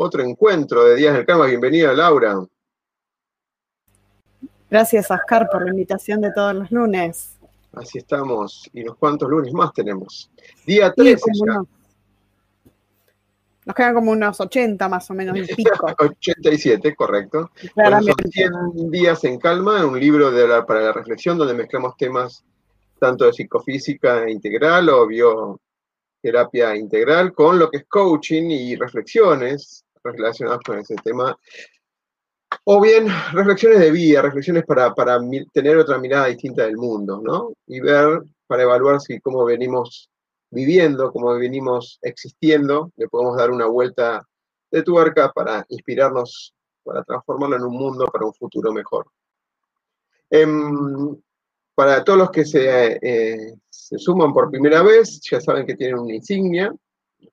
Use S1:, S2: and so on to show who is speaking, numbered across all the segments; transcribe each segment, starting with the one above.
S1: otro encuentro de Días del Karma. Bienvenida, Laura.
S2: Gracias, Oscar, por la invitación de todos los lunes.
S1: Así estamos. ¿Y unos cuantos lunes más tenemos? Día 13 ya.
S2: Nos quedan como unos 80 más o menos pico.
S1: 87, correcto. Son 100 días en calma, un libro de para la reflexión donde mezclamos temas tanto de psicofísica integral o bioterapia integral con lo que es coaching y reflexiones relacionadas con ese tema. O bien reflexiones de vida, reflexiones para, para tener otra mirada distinta del mundo, ¿no? Y ver, para evaluar si cómo venimos viviendo, como venimos existiendo, le podemos dar una vuelta de tuerca para inspirarnos, para transformarlo en un mundo para un futuro mejor. Em, para todos los que se, eh, se, suman por primera vez, ya saben que tienen una insignia.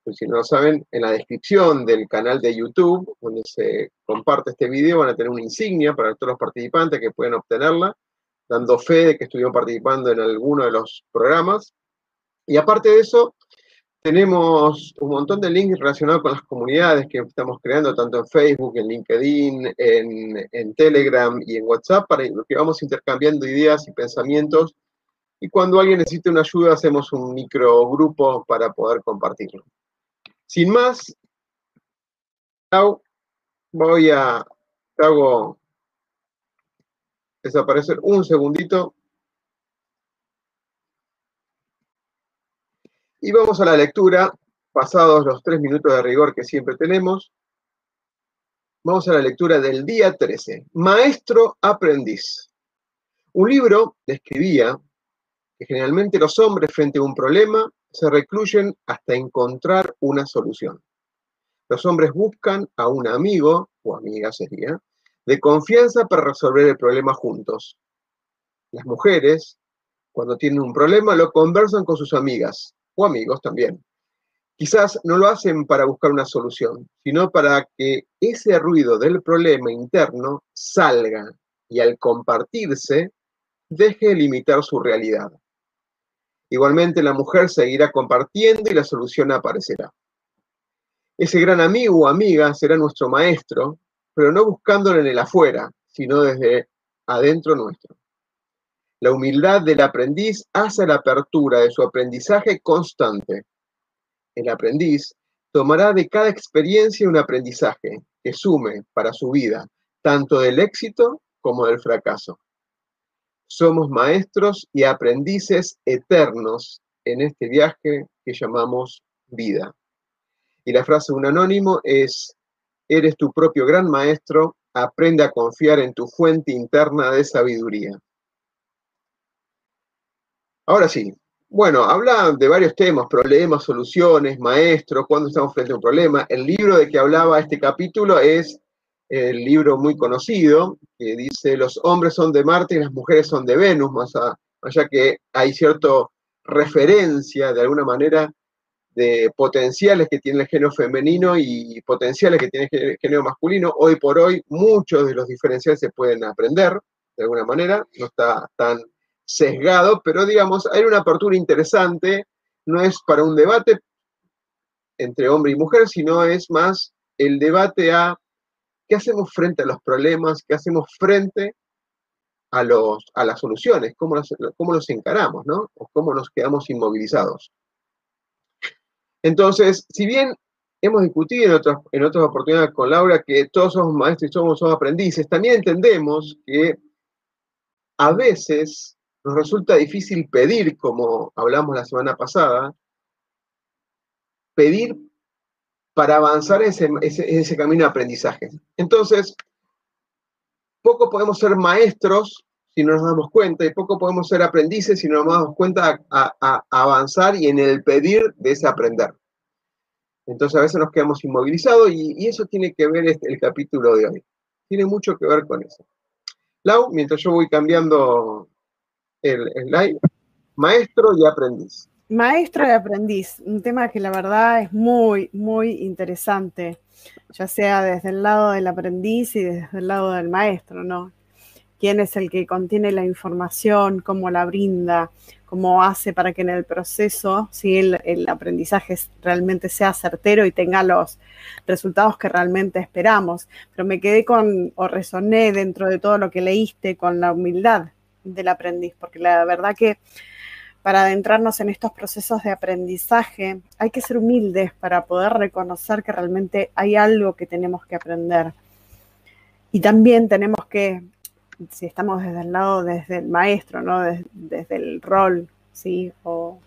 S1: Pues si no lo saben, en la descripción del canal de YouTube, donde se comparte este video, van a tener una insignia para todos los participantes que pueden obtenerla, dando fe de que estuvieron participando en alguno de los programas. Y aparte de eso, tenemos un montón de links relacionados con las comunidades que estamos creando, tanto en Facebook, en LinkedIn, en, Telegram y en WhatsApp, para que vamos intercambiando ideas y pensamientos. Y cuando alguien necesite una ayuda, hacemos un microgrupo para poder compartirlo. Sin más, voy a, hago desaparecer un segundito Y vamos a la lectura, pasados los tres minutos de rigor que siempre tenemos. Vamos a la lectura del día 13, Maestro Aprendiz. Un libro describía generalmente los hombres frente a un problema se recluyen hasta encontrar una solución. Los hombres buscan a un amigo, o amiga sería, de confianza para resolver el problema juntos. Las mujeres, cuando tienen un problema, lo conversan con sus amigas, o amigos también. Quizás no lo hacen para buscar una solución, sino para que ese ruido del problema interno salga y al compartirse deje limitar su realidad. Igualmente la mujer seguirá compartiendo y la solución aparecerá. Ese gran amigo o amiga será nuestro maestro, pero no buscándolo en el afuera, sino desde adentro nuestro. La humildad del aprendiz hace la apertura de su aprendizaje constante. El aprendiz tomará de cada experiencia un aprendizaje que sume para su vida, tanto del éxito como del fracaso. Somos maestros y aprendices eternos en este viaje que llamamos vida. Y la frase de un anónimo es, eres tu propio gran maestro, aprende a confiar en tu fuente interna de sabiduría. Ahora sí, bueno, habla de varios temas, problemas, soluciones, maestros, cuando estamos frente a un problema. El libro de que hablaba este capítulo es el libro muy conocido, que dice Los hombres son de Marte y las mujeres son de Venus, más allá que hay cierta referencia de alguna manera de potenciales que tiene el género femenino y potenciales que tiene el género masculino. Hoy por hoy muchos de los diferenciales se pueden aprender de alguna manera, no está tan sesgado, pero digamos, hay una apertura interesante, no es para un debate entre hombre y mujer, sino es más el debate a qué hacemos frente a los problemas, qué hacemos frente a, las soluciones, cómo los, encaramos, ¿no? O cómo nos quedamos inmovilizados. Entonces, si bien hemos discutido en otras, en otras oportunidades con Laura que todos somos maestros y somos, somos aprendices, también entendemos que a veces nos resulta difícil pedir, como hablamos la semana pasada, pedir para avanzar ese, ese, camino de aprendizaje. Entonces, poco podemos ser maestros si no nos damos cuenta, y poco podemos ser aprendices si no nos damos cuenta a, avanzar y en el pedir de ese aprender. Entonces a veces nos quedamos inmovilizados y, eso tiene que ver este, el capítulo de hoy. Tiene mucho que ver con eso. Lau, mientras yo voy cambiando el, live, maestro y aprendiz.
S2: Maestro y aprendiz, un tema que la verdad es muy, muy interesante, ya sea desde el lado del aprendiz y desde el lado del maestro, ¿no? ¿Quién es el que contiene la información, cómo la brinda, cómo hace para que en el proceso si el, el aprendizaje realmente sea certero y tenga los resultados que realmente esperamos? Pero me quedé con, o resoné dentro de todo lo que leíste con la humildad del aprendiz, porque la verdad que para adentrarnos en estos procesos de aprendizaje, hay que ser humildes para poder reconocer que realmente hay algo que tenemos que aprender. Y también tenemos que, si estamos desde el lado, desde el maestro, ¿no? desde, el rol, ¿sí? O,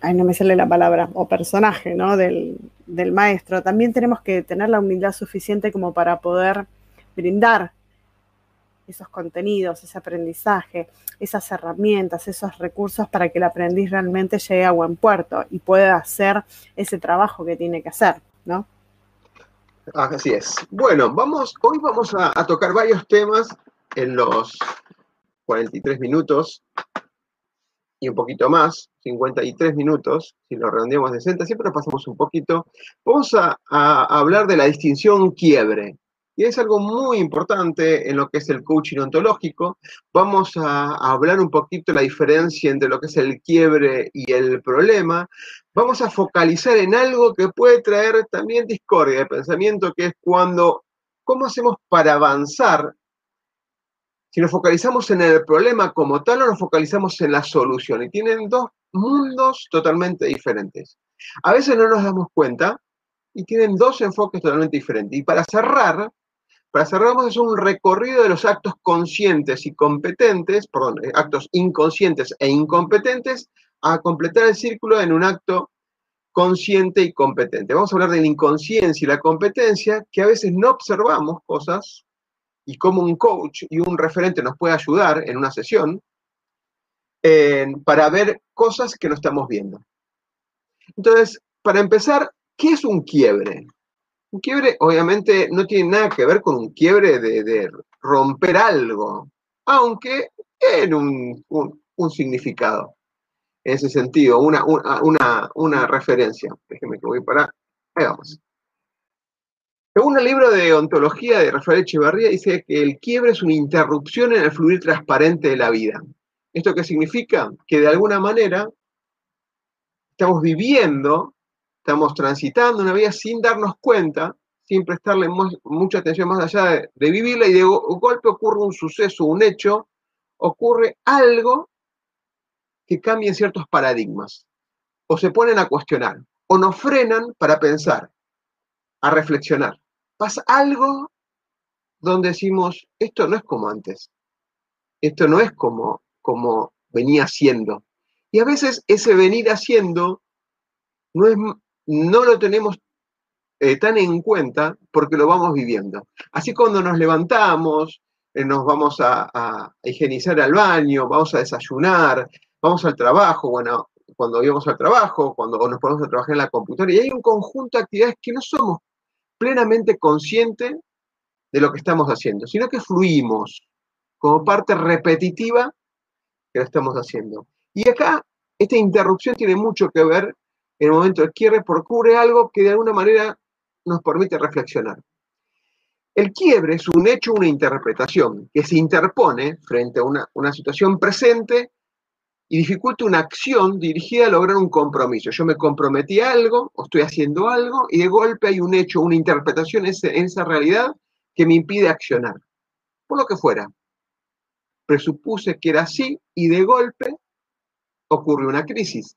S2: ay, no me sale la palabra, o personaje, ¿no? Del, del maestro, también tenemos que tener la humildad suficiente como para poder brindar esos contenidos, ese aprendizaje, esas herramientas, esos recursos para que el aprendiz realmente llegue a buen puerto y pueda hacer ese trabajo que tiene que hacer, ¿no?
S1: Así es. Bueno, vamos, hoy vamos a, tocar varios temas en los 43 minutos y un poquito más, 53 minutos, si lo redondeamos de 60, siempre pasamos un poquito. Vamos a hablar de la distinción quiebre. Y es algo muy importante en lo que es el coaching ontológico. Vamos a, hablar un poquito de la diferencia entre lo que es el quiebre y el problema. Vamos a focalizar en algo que puede traer también discordia de pensamiento, que es cuando, ¿cómo hacemos para avanzar? Si nos focalizamos en el problema como tal o nos focalizamos en la solución. Y tienen dos mundos totalmente diferentes. A veces no nos damos cuenta y tienen dos enfoques totalmente diferentes. Y para cerrar, para cerrar, vamos a hacer un recorrido de los actos conscientes y competentes, perdón, eh, actos inconscientes e incompetentes, a completar el círculo en un acto consciente y competente. Vamos a hablar de la inconsciencia y la competencia, que a veces no observamos cosas y cómo un coach y un referente nos puede ayudar en una sesión para ver cosas que no estamos viendo. Entonces, para empezar, ¿qué es un quiebre? Un quiebre obviamente no tiene nada que ver con un quiebre de, romper algo, aunque en un, significado, en ese sentido, una, una, referencia. Déjenme que voy para... Ahí vamos. Según el libro de ontología de Rafael Echeverría, dice que el quiebre es una interrupción en el fluir transparente de la vida. ¿Esto qué significa? Que de alguna manera estamos viviendo estamos transitando una vida sin darnos cuenta, sin prestarle mucha atención más allá de, vivirla y de golpe ocurre un suceso, un hecho, ocurre algo que cambia ciertos paradigmas, o se ponen a cuestionar, o nos frenan para pensar, a reflexionar. Pasa algo donde decimos, esto no es como antes, esto no es como, como venía siendo. Y a veces ese venir haciendo no es no lo tenemos eh, tan en cuenta porque lo vamos viviendo. Así cuando nos levantamos, eh, nos vamos a, higienizar al baño, vamos a desayunar, vamos al trabajo, bueno, cuando íbamos al trabajo, cuando nos ponemos a trabajar en la computadora, y hay un conjunto de actividades que no somos plenamente conscientes de lo que estamos haciendo, sino que fluimos como parte repetitiva que lo estamos haciendo. Y acá, esta interrupción tiene mucho que ver en el momento del quiebre procure algo que de alguna manera nos permite reflexionar. El quiebre es un hecho, una interpretación que se interpone frente a una, una situación presente y dificulta una acción dirigida a lograr un compromiso. Yo me comprometí a algo o estoy haciendo algo y de golpe hay un hecho, una interpretación en esa realidad que me impide accionar. Por lo que fuera. Presupuse que era así y de golpe ocurre una crisis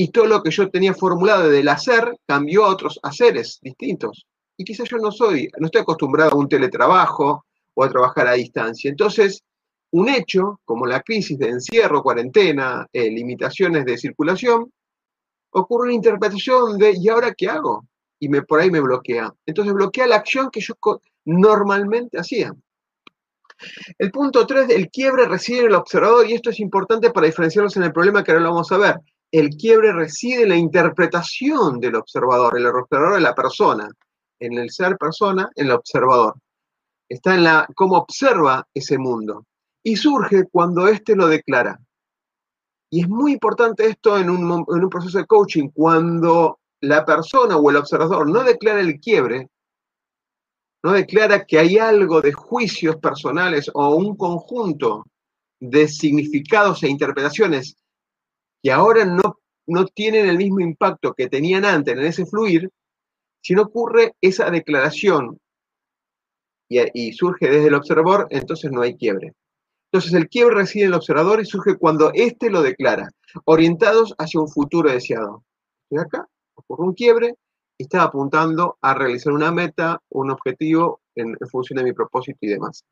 S1: y todo lo que yo tenía formulado del hacer cambió a otros haceres distintos. Y quizás yo no soy, no estoy acostumbrado a un teletrabajo o a trabajar a distancia. Entonces, un hecho como la crisis de encierro, cuarentena, eh, limitaciones de circulación, ocurre una interpretación de ¿y ahora qué hago? Y me, por ahí me bloquea. Entonces bloquea la acción que yo normalmente hacía. El punto 3, el quiebre reside en el observador y esto es importante para diferenciarlos en el problema que ahora lo vamos a ver. El quiebre reside en la interpretación del observador, el observador de la persona, en el ser persona, en el observador. Está en la cómo observa ese mundo y surge cuando éste lo declara. Y es muy importante esto en un proceso de coaching, cuando la persona o el observador no declara el quiebre, no declara que hay algo de juicios personales o un conjunto de significados e interpretaciones que ahora no, no tienen el mismo impacto que tenían antes en ese fluir, si no ocurre esa declaración y, y surge desde el observador, entonces no hay quiebre. Entonces el quiebre reside en el observador y surge cuando éste lo declara, orientados hacia un futuro deseado. Estoy acá, ocurre un quiebre, estaba apuntando a realizar una meta, un objetivo en, función de mi propósito y demás.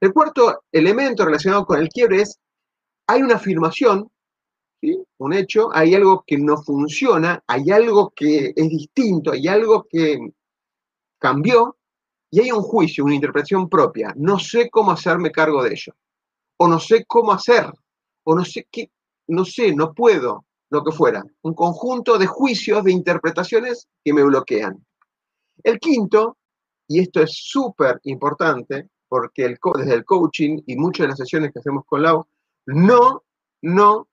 S1: El cuarto elemento relacionado con el quiebre es, hay una afirmación, un hecho, hay algo que no funciona, hay algo que es distinto, hay algo que cambió y hay un juicio, una interpretación propia. No sé cómo hacerme cargo de ello, o no sé cómo hacer, o no sé qué, no sé, no puedo, lo que fuera, un conjunto de juicios, de interpretaciones que me bloquean. El quinto, y esto es súper importante, porque el, desde el coaching y muchas de las sesiones que hacemos con Lau, no, no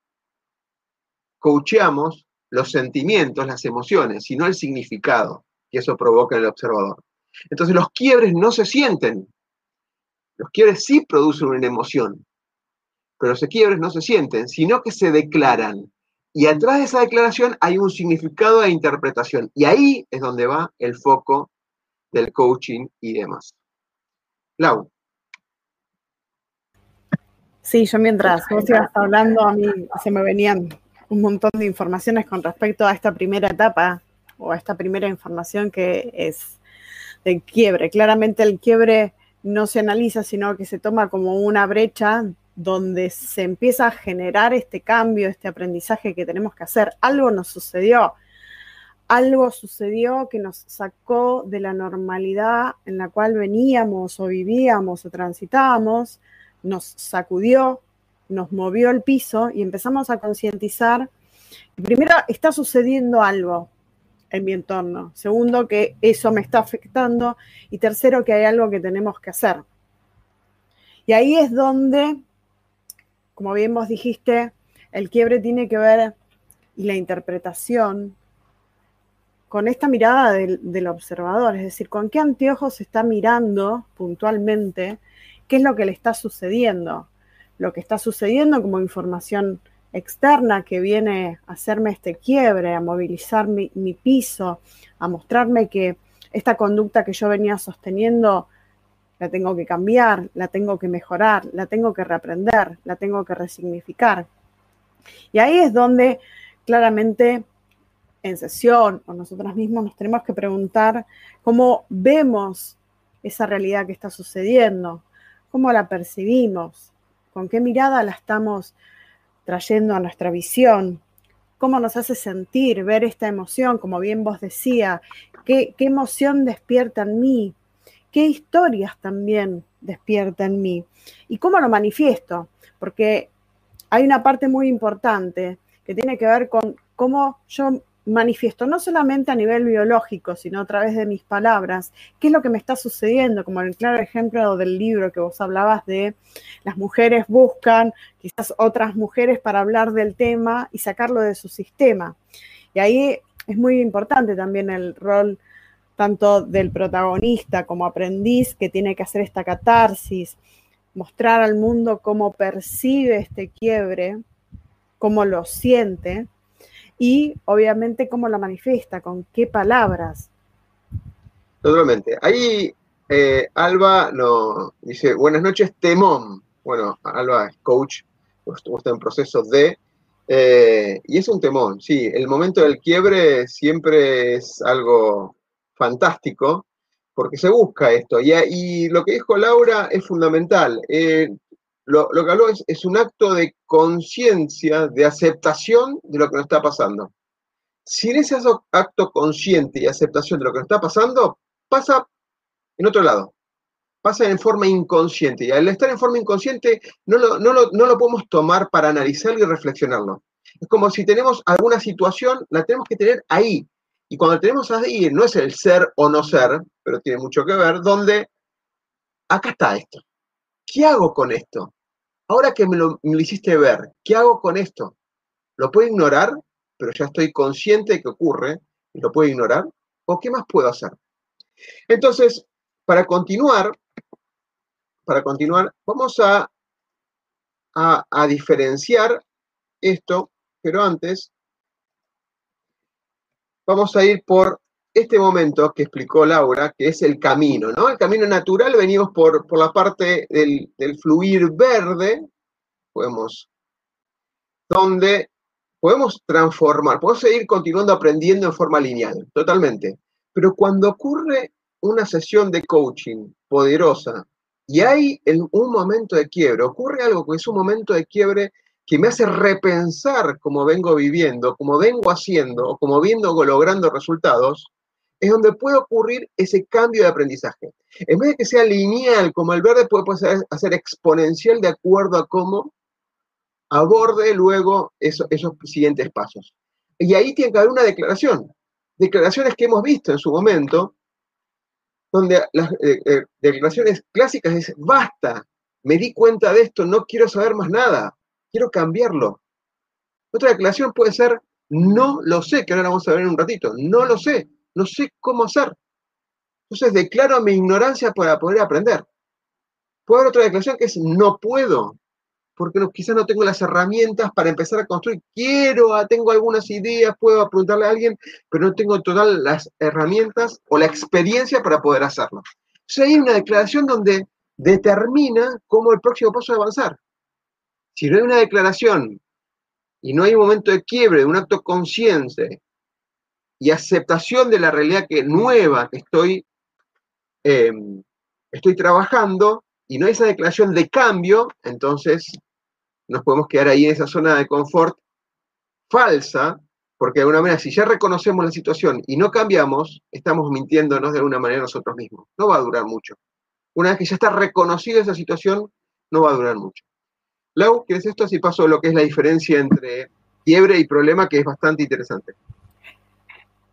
S1: coacheamos los sentimientos, las emociones, sino el significado que eso provoca en el observador. Entonces los quiebres no se sienten. Los quiebres sí producen una emoción, pero los quiebres no se sienten, sino que se declaran. Y atrás de esa declaración hay un significado de interpretación. Y ahí es donde va el foco del coaching y demás. Lau.
S2: Sí, yo mientras vos ibas hablando, a mí se me venían un montón de informaciones con respecto a esta primera etapa o a esta primera información que es del quiebre. Claramente el quiebre no se analiza, sino que se toma como una brecha donde se empieza a generar este cambio, este aprendizaje que tenemos que hacer. Algo nos sucedió, algo sucedió que nos sacó de la normalidad en la cual veníamos o vivíamos o transitábamos, nos sacudió, nos movió el piso y empezamos a concientizar. Primero, está sucediendo algo en mi entorno. Segundo, que eso me está afectando. Y tercero, que hay algo que tenemos que hacer. Y ahí es donde como bien vos dijiste, el quiebre tiene que ver y la interpretación con esta mirada del, observador, es decir, con qué anteojos está mirando puntualmente, qué es lo que le está sucediendo, lo que está sucediendo como información externa que viene a hacerme este quiebre, a movilizar mi piso, a mostrarme que esta conducta que yo venía sosteniendo la tengo que cambiar, la tengo que mejorar, la tengo que reaprender, la tengo que resignificar. Y ahí es donde claramente en sesión o nosotros mismos nos tenemos que preguntar cómo vemos esa realidad que está sucediendo, cómo la percibimos, con qué mirada la estamos trayendo a nuestra visión, cómo nos hace sentir ver esta emoción, como bien vos decía, qué, qué emoción despierta en mí, qué historias también despierta en mí y cómo lo manifiesto, porque hay una parte muy importante que tiene que ver con cómo yo manifiesto, no solamente a nivel biológico, sino a través de mis palabras, qué es lo que me está sucediendo, como el claro ejemplo del libro que vos hablabas de las mujeres buscan quizás otras mujeres para hablar del tema y sacarlo de su sistema. Y ahí es muy importante también el rol tanto del protagonista como aprendiz que tiene que hacer esta catarsis, mostrar al mundo cómo percibe este quiebre, cómo lo siente y obviamente cómo lo manifiesta, con qué palabras.
S1: Totalmente. Ahí eh, Alba nos dice, buenas noches, temón. Bueno, Alba es coach, está en proceso de... Eh, y es un temón, sí, el momento del quiebre siempre es algo fantástico, porque se busca esto. Y, lo que dijo Laura es fundamental. Eh, lo, que habló es, es un acto de conciencia, de aceptación de lo que nos está pasando. Sin ese acto consciente y aceptación de lo que nos está pasando, pasa en otro lado. Pasa en forma inconsciente. Y al estar en forma inconsciente, no lo, no lo podemos tomar para analizarlo y reflexionarlo. Es como si tenemos alguna situación, la tenemos que tener ahí. Y cuando tenemos ahí, no es el ser o no ser, pero tiene mucho que ver, donde acá está esto. ¿Qué hago con esto? Ahora que me lo, hiciste ver, ¿qué hago con esto? ¿Lo puedo ignorar? Pero ya estoy consciente de que ocurre y lo puedo ignorar. ¿O qué más puedo hacer? Entonces, para continuar, para continuar, vamos a, a, diferenciar esto, pero antes vamos a ir por este momento que explicó Laura, que es el camino, ¿no? El camino natural, venimos por, por la parte del, fluir verde, podemos, donde podemos transformar, podemos seguir continuando aprendiendo en forma lineal, totalmente. Pero cuando ocurre una sesión de coaching poderosa y hay un momento de quiebre, ocurre algo que es un momento de quiebre que me hace repensar cómo vengo viviendo, cómo vengo haciendo o cómo vengo logrando resultados, es donde puede ocurrir ese cambio de aprendizaje. En vez de que sea lineal como el verde, puede ser, hacer exponencial de acuerdo a cómo aborde luego esos siguientes pasos. Y ahí tiene que haber una declaración. Declaraciones que hemos visto en su momento, donde las eh, eh, declaraciones clásicas es, basta, me di cuenta de esto, no quiero saber más nada, quiero cambiarlo. Otra declaración puede ser, no lo sé, que ahora vamos a ver en un ratito, no lo sé, no sé cómo hacer. Entonces declaro mi ignorancia para poder aprender. Puede haber otra declaración que es no puedo, porque quizás no tengo las herramientas para empezar a construir. Quiero, ah, tengo algunas ideas, puedo preguntarle a alguien, pero no tengo total las herramientas o la experiencia para poder hacerlo. Entonces hay una declaración donde determina cómo el próximo paso es avanzar. Si no hay una declaración y no hay un momento de quiebre, un acto consciente y aceptación de la realidad que nueva que estoy, em, estoy trabajando y no hay esa declaración de cambio, entonces nos podemos quedar ahí en esa zona de confort falsa, porque de alguna manera si ya reconocemos la situación y no cambiamos, estamos mintiéndonos de alguna manera nosotros mismos. No va a durar mucho. Una vez que ya está reconocida esa situación, no va a durar mucho. Lau, ¿qué es esto? Así paso lo que es la diferencia entre quiebre y problema, que es bastante interesante.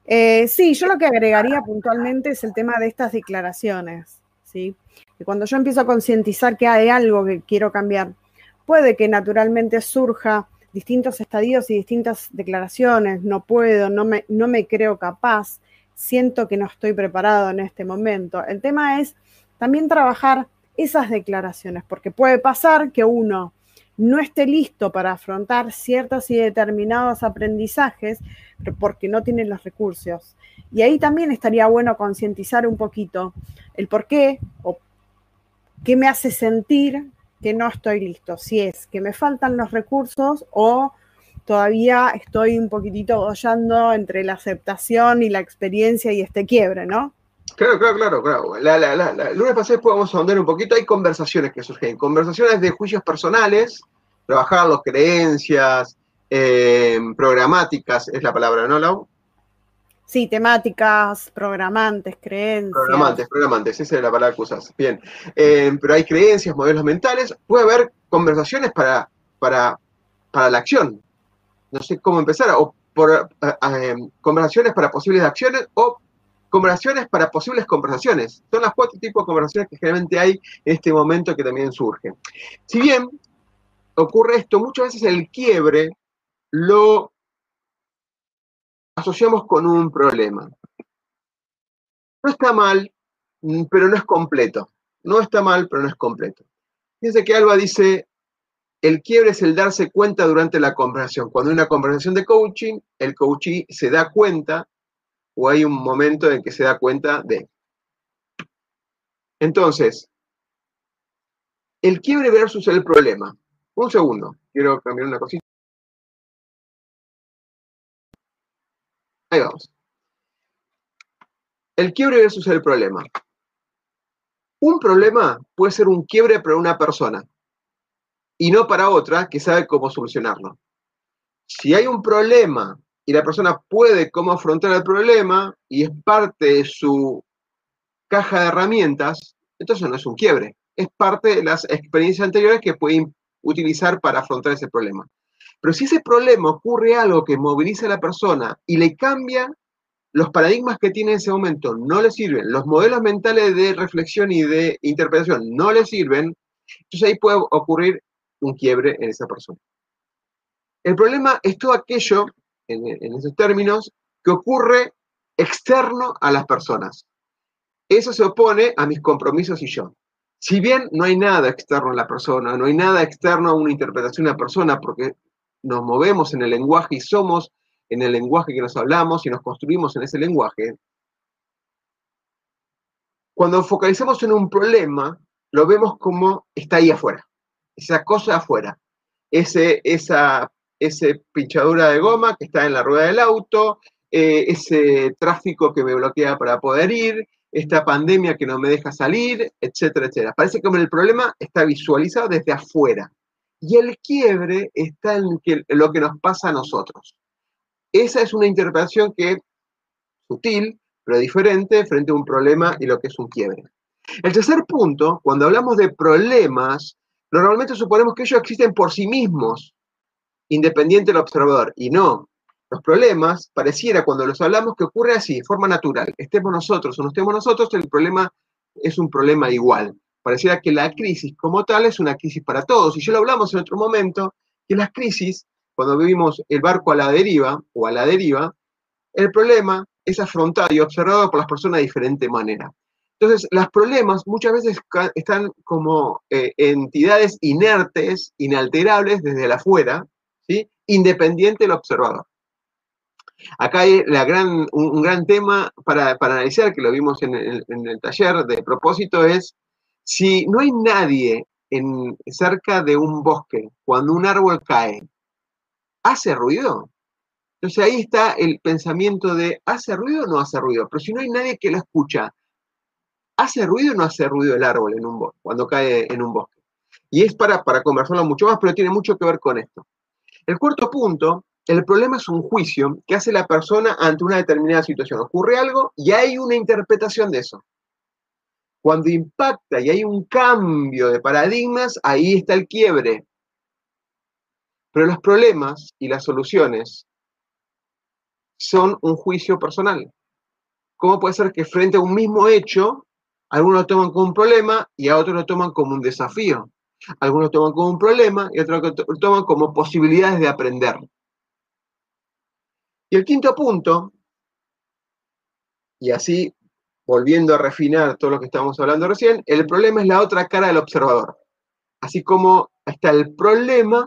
S2: Eh, sí, yo lo que agregaría puntualmente es el tema de estas declaraciones, ¿sí? Cuando yo empiezo a concientizar que hay algo que quiero cambiar, puede que naturalmente surja distintos estadios y distintas declaraciones, no puedo, no me, no me creo capaz, siento que no estoy preparado en este momento. El tema es también trabajar esas declaraciones, porque puede pasar que uno no esté listo para afrontar ciertos y determinados aprendizajes porque no tiene los recursos. Y ahí también estaría bueno concientizar un poquito el por qué o qué me hace sentir que no estoy listo. Si es que me faltan los recursos o todavía estoy un poquitito hollando entre la aceptación y la experiencia y este quiebre, ¿no?
S1: Claro, claro, claro, claro. La, la, la, la, el lunes pasado podemos ahondar un poquito. Hay conversaciones que surgen, conversaciones de juicios personales, trabajar las creencias, eh, programáticas, es la palabra, ¿no, Lau?
S2: Sí, temáticas, programantes, creencias.
S1: Programantes, programantes, esa es la palabra que usas. Bien. Eh, pero hay creencias, modelos mentales. Puede haber conversaciones para, para, para la acción. No sé cómo empezar. O por, eh, conversaciones para posibles acciones o conversaciones para posibles conversaciones. Son las cuatro tipos de conversaciones que generalmente hay en este momento que también surgen. Si bien ocurre esto, muchas veces el quiebre lo asociamos con un problema. No está mal, mm, pero no es completo. No está mal, pero no es completo. Fíjense que Alba dice, el quiebre es el darse cuenta durante la conversación. Cuando hay una conversación de coaching, el coachee se da cuenta o hay un momento en que se da cuenta de. Entonces, el quiebre versus el problema. Un segundo, quiero cambiar una cosita. Ahí vamos. El quiebre versus el problema. Un problema puede ser un quiebre para una persona y no para otra que sabe cómo solucionarlo. Si hay un problema y la persona puede cómo afrontar el problema y es parte de su caja de herramientas, entonces no es un quiebre, es parte de las experiencias anteriores que puede utilizar para afrontar ese problema. Pero si ese problema ocurre algo que moviliza a la persona y le cambia los paradigmas que tiene en ese momento, no le sirven, los modelos mentales de reflexión y de interpretación no le sirven, entonces ahí puede ocurrir un quiebre en esa persona. El problema es todo aquello, en, esos términos, que ocurre externo a las personas. Eso se opone a mis compromisos y yo. Si bien no hay nada externo a la persona, no hay nada externo a una interpretación de la persona, porque nos movemos en el lenguaje y somos en el lenguaje que nos hablamos y nos construimos en ese lenguaje, cuando focalizamos en un problema, lo vemos como está ahí afuera, esa cosa afuera, ese, esa ese pinchadura de goma que está en la rueda del auto, eh, ese tráfico que me bloquea para poder ir, esta pandemia que no me deja salir, etcétera, etcétera. Parece que el problema está visualizado desde afuera. Y el quiebre está en, lo que nos pasa a nosotros. Esa es una interpretación que sutil, pero diferente frente a un problema y lo que es un quiebre. El tercer punto, cuando hablamos de problemas, normalmente suponemos que ellos existen por sí mismos, independiente del observador, y no. Los problemas, pareciera cuando los hablamos que ocurre así, de forma natural. Estemos nosotros o no estemos nosotros, el problema es un problema igual. Pareciera que la crisis como tal es una crisis para todos. Y ya lo hablamos en otro momento, que las crisis, cuando vivimos el barco a la deriva o a la deriva, el problema es afrontado y observado por las personas de diferente manera. Entonces, los problemas muchas veces están como eh, entidades inertes, inalterables desde afuera. Independiente del observador. Acá hay la gran, un, gran tema para, analizar, que lo vimos en el, taller de propósito, es si no hay nadie en, cerca de un bosque cuando un árbol cae, ¿hace ruido? Entonces ahí está el pensamiento de ¿hace ruido o no hace ruido? Pero si no hay nadie que lo escucha, ¿hace ruido o no hace ruido el árbol en un bosque, cuando cae en un bosque? Y es para, para conversarlo mucho más, pero tiene mucho que ver con esto. El cuarto punto el problema es un juicio que hace la persona ante una determinada situación. Ocurre algo y hay una interpretación de eso. Cuando impacta y hay un cambio de paradigmas, ahí está el quiebre. Pero los problemas y las soluciones son un juicio personal. ¿Cómo puede ser que frente a un mismo hecho, algunos lo toman como un problema y a otros lo toman como un desafío? Algunos toman como un problema y otros toman como posibilidades de aprender. Y el quinto punto, y así volviendo a refinar todo lo que estábamos hablando recién, el problema es la otra cara del observador. Así como está el problema,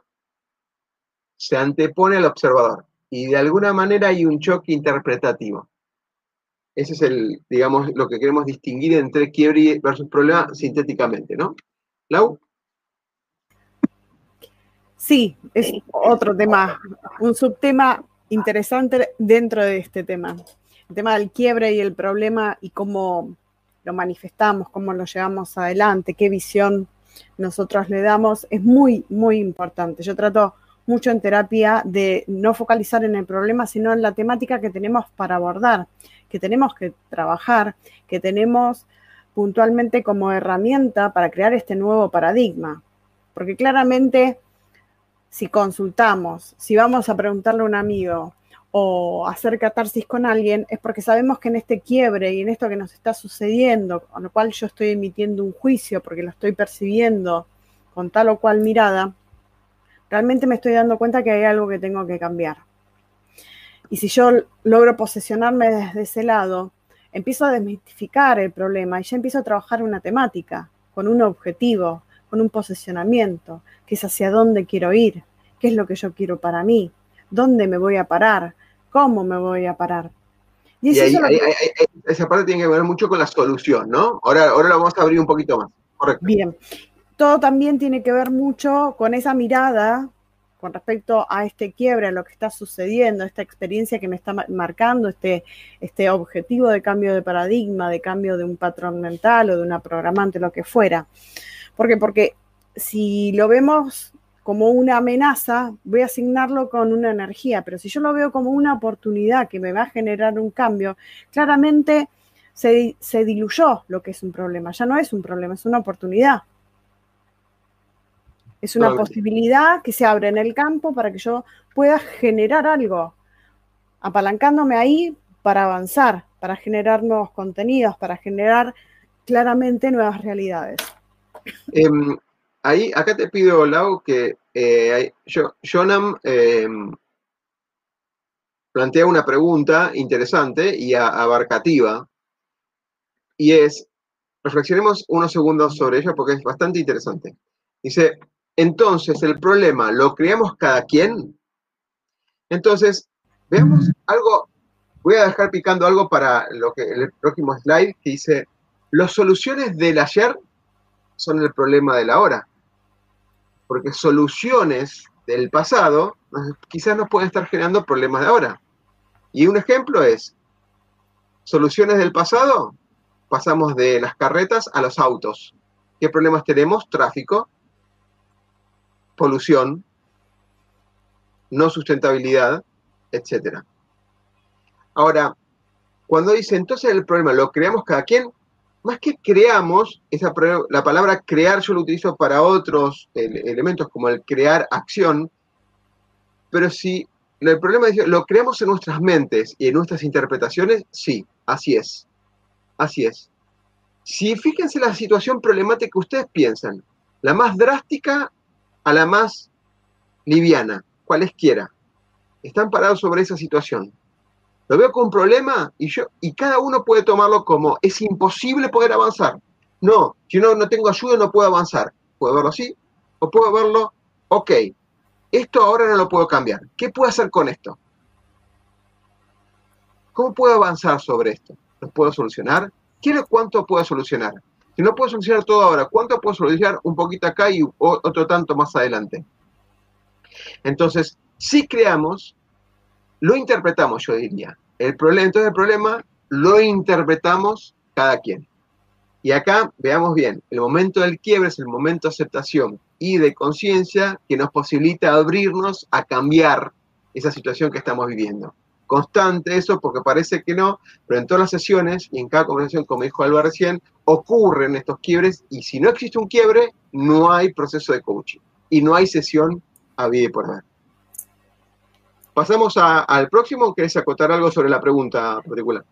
S1: se antepone al observador. Y de alguna manera hay un choque interpretativo. Ese es el, digamos, lo que queremos distinguir entre quiebre versus problema sintéticamente, ¿no? Lau.
S2: Sí, es otro tema, un subtema interesante dentro de este tema. El tema del quiebre y el problema y cómo lo manifestamos, cómo lo llevamos adelante, qué visión nosotros le damos, es muy, muy importante. Yo trato mucho en terapia de no focalizar en el problema, sino en la temática que tenemos para abordar, que tenemos que trabajar, que tenemos puntualmente como herramienta para crear este nuevo paradigma. Porque claramente si consultamos, si vamos a preguntarle a un amigo o hacer catarsis con alguien, es porque sabemos que en este quiebre y en esto que nos está sucediendo, con lo cual yo estoy emitiendo un juicio porque lo estoy percibiendo con tal o cual mirada, realmente me estoy dando cuenta que hay algo que tengo que cambiar. Y si yo logro posesionarme desde ese lado, empiezo a desmitificar el problema y ya empiezo a trabajar una temática, con un objetivo, con un posicionamiento, que es hacia dónde quiero ir, qué es lo que yo quiero para mí, dónde me voy a parar, cómo me voy a parar.
S1: Y, esa parte tiene que ver mucho con la solución, ¿no? Ahora, ahora lo vamos a abrir un poquito más.
S2: Correcto. Bien. Todo también tiene que ver mucho con esa mirada con respecto a este quiebre, a lo que está sucediendo, esta experiencia que me está marcando, este, este objetivo de cambio de paradigma, de cambio de un patrón mental o de una programante, lo que fuera. ¿Por qué? Porque si lo vemos como una amenaza, voy a asignarlo con una energía, pero si yo lo veo como una oportunidad que me va a generar un cambio, claramente se, se diluyó lo que es un problema, ya no es un problema, es una oportunidad. Es una posibilidad que se abre en el campo para que yo pueda generar algo, apalancándome ahí para avanzar, para generar nuevos contenidos, para generar claramente nuevas realidades.
S1: Em, ahí, acá te pido, Lau, que eh, Jonam em, plantea una pregunta interesante y abarcativa, y es, reflexionemos unos segundos sobre ella porque es bastante interesante. Dice, entonces, el problema, ¿lo creamos cada quien? Entonces, veamos algo, voy a dejar picando algo para lo que, el próximo slide que dice, las soluciones del ayer son el problema de la hora. Porque soluciones del pasado quizás nos pueden estar generando problemas de ahora. Y un ejemplo es, soluciones del pasado, pasamos de las carretas a los autos. ¿Qué problemas tenemos? Tráfico, polución, no sustentabilidad, etc. Ahora, cuando dice entonces el problema lo creamos cada quien, más que creamos, esa, la palabra crear yo lo utilizo para otros elementos como el crear acción, pero si el problema es lo creamos en nuestras mentes y en nuestras interpretaciones, sí, así es, así es. Si fíjense la situación problemática que ustedes piensan, la más drástica a la más liviana, cualesquiera. Están parados sobre esa situación. Lo veo como un problema y, yo, y cada uno puede tomarlo como es imposible poder avanzar. No, si no, no tengo ayuda no puedo avanzar. Puedo verlo así o puedo verlo, ok, esto ahora no lo puedo cambiar. ¿Qué puedo hacer con esto? ¿Cómo puedo avanzar sobre esto? ¿Lo puedo solucionar? ¿Quiero cuánto puedo solucionar? Si no puedo solucionar todo ahora, ¿cuánto puedo solucionar un poquito acá y otro tanto más adelante? Entonces, si creamos, lo interpretamos, yo diría. El problema, entonces el problema lo interpretamos cada quien. Y acá veamos bien, el momento del quiebre es el momento de aceptación y de conciencia que nos posibilita abrirnos a cambiar esa situación que estamos viviendo constante eso, porque parece que no, pero en todas las sesiones y en cada conversación, como dijo Alba recién, ocurren estos quiebres y si no existe un quiebre, no hay proceso de coaching y no hay sesión a vida y por ver. Pasamos al próximo, ¿querés acotar algo sobre la pregunta particular?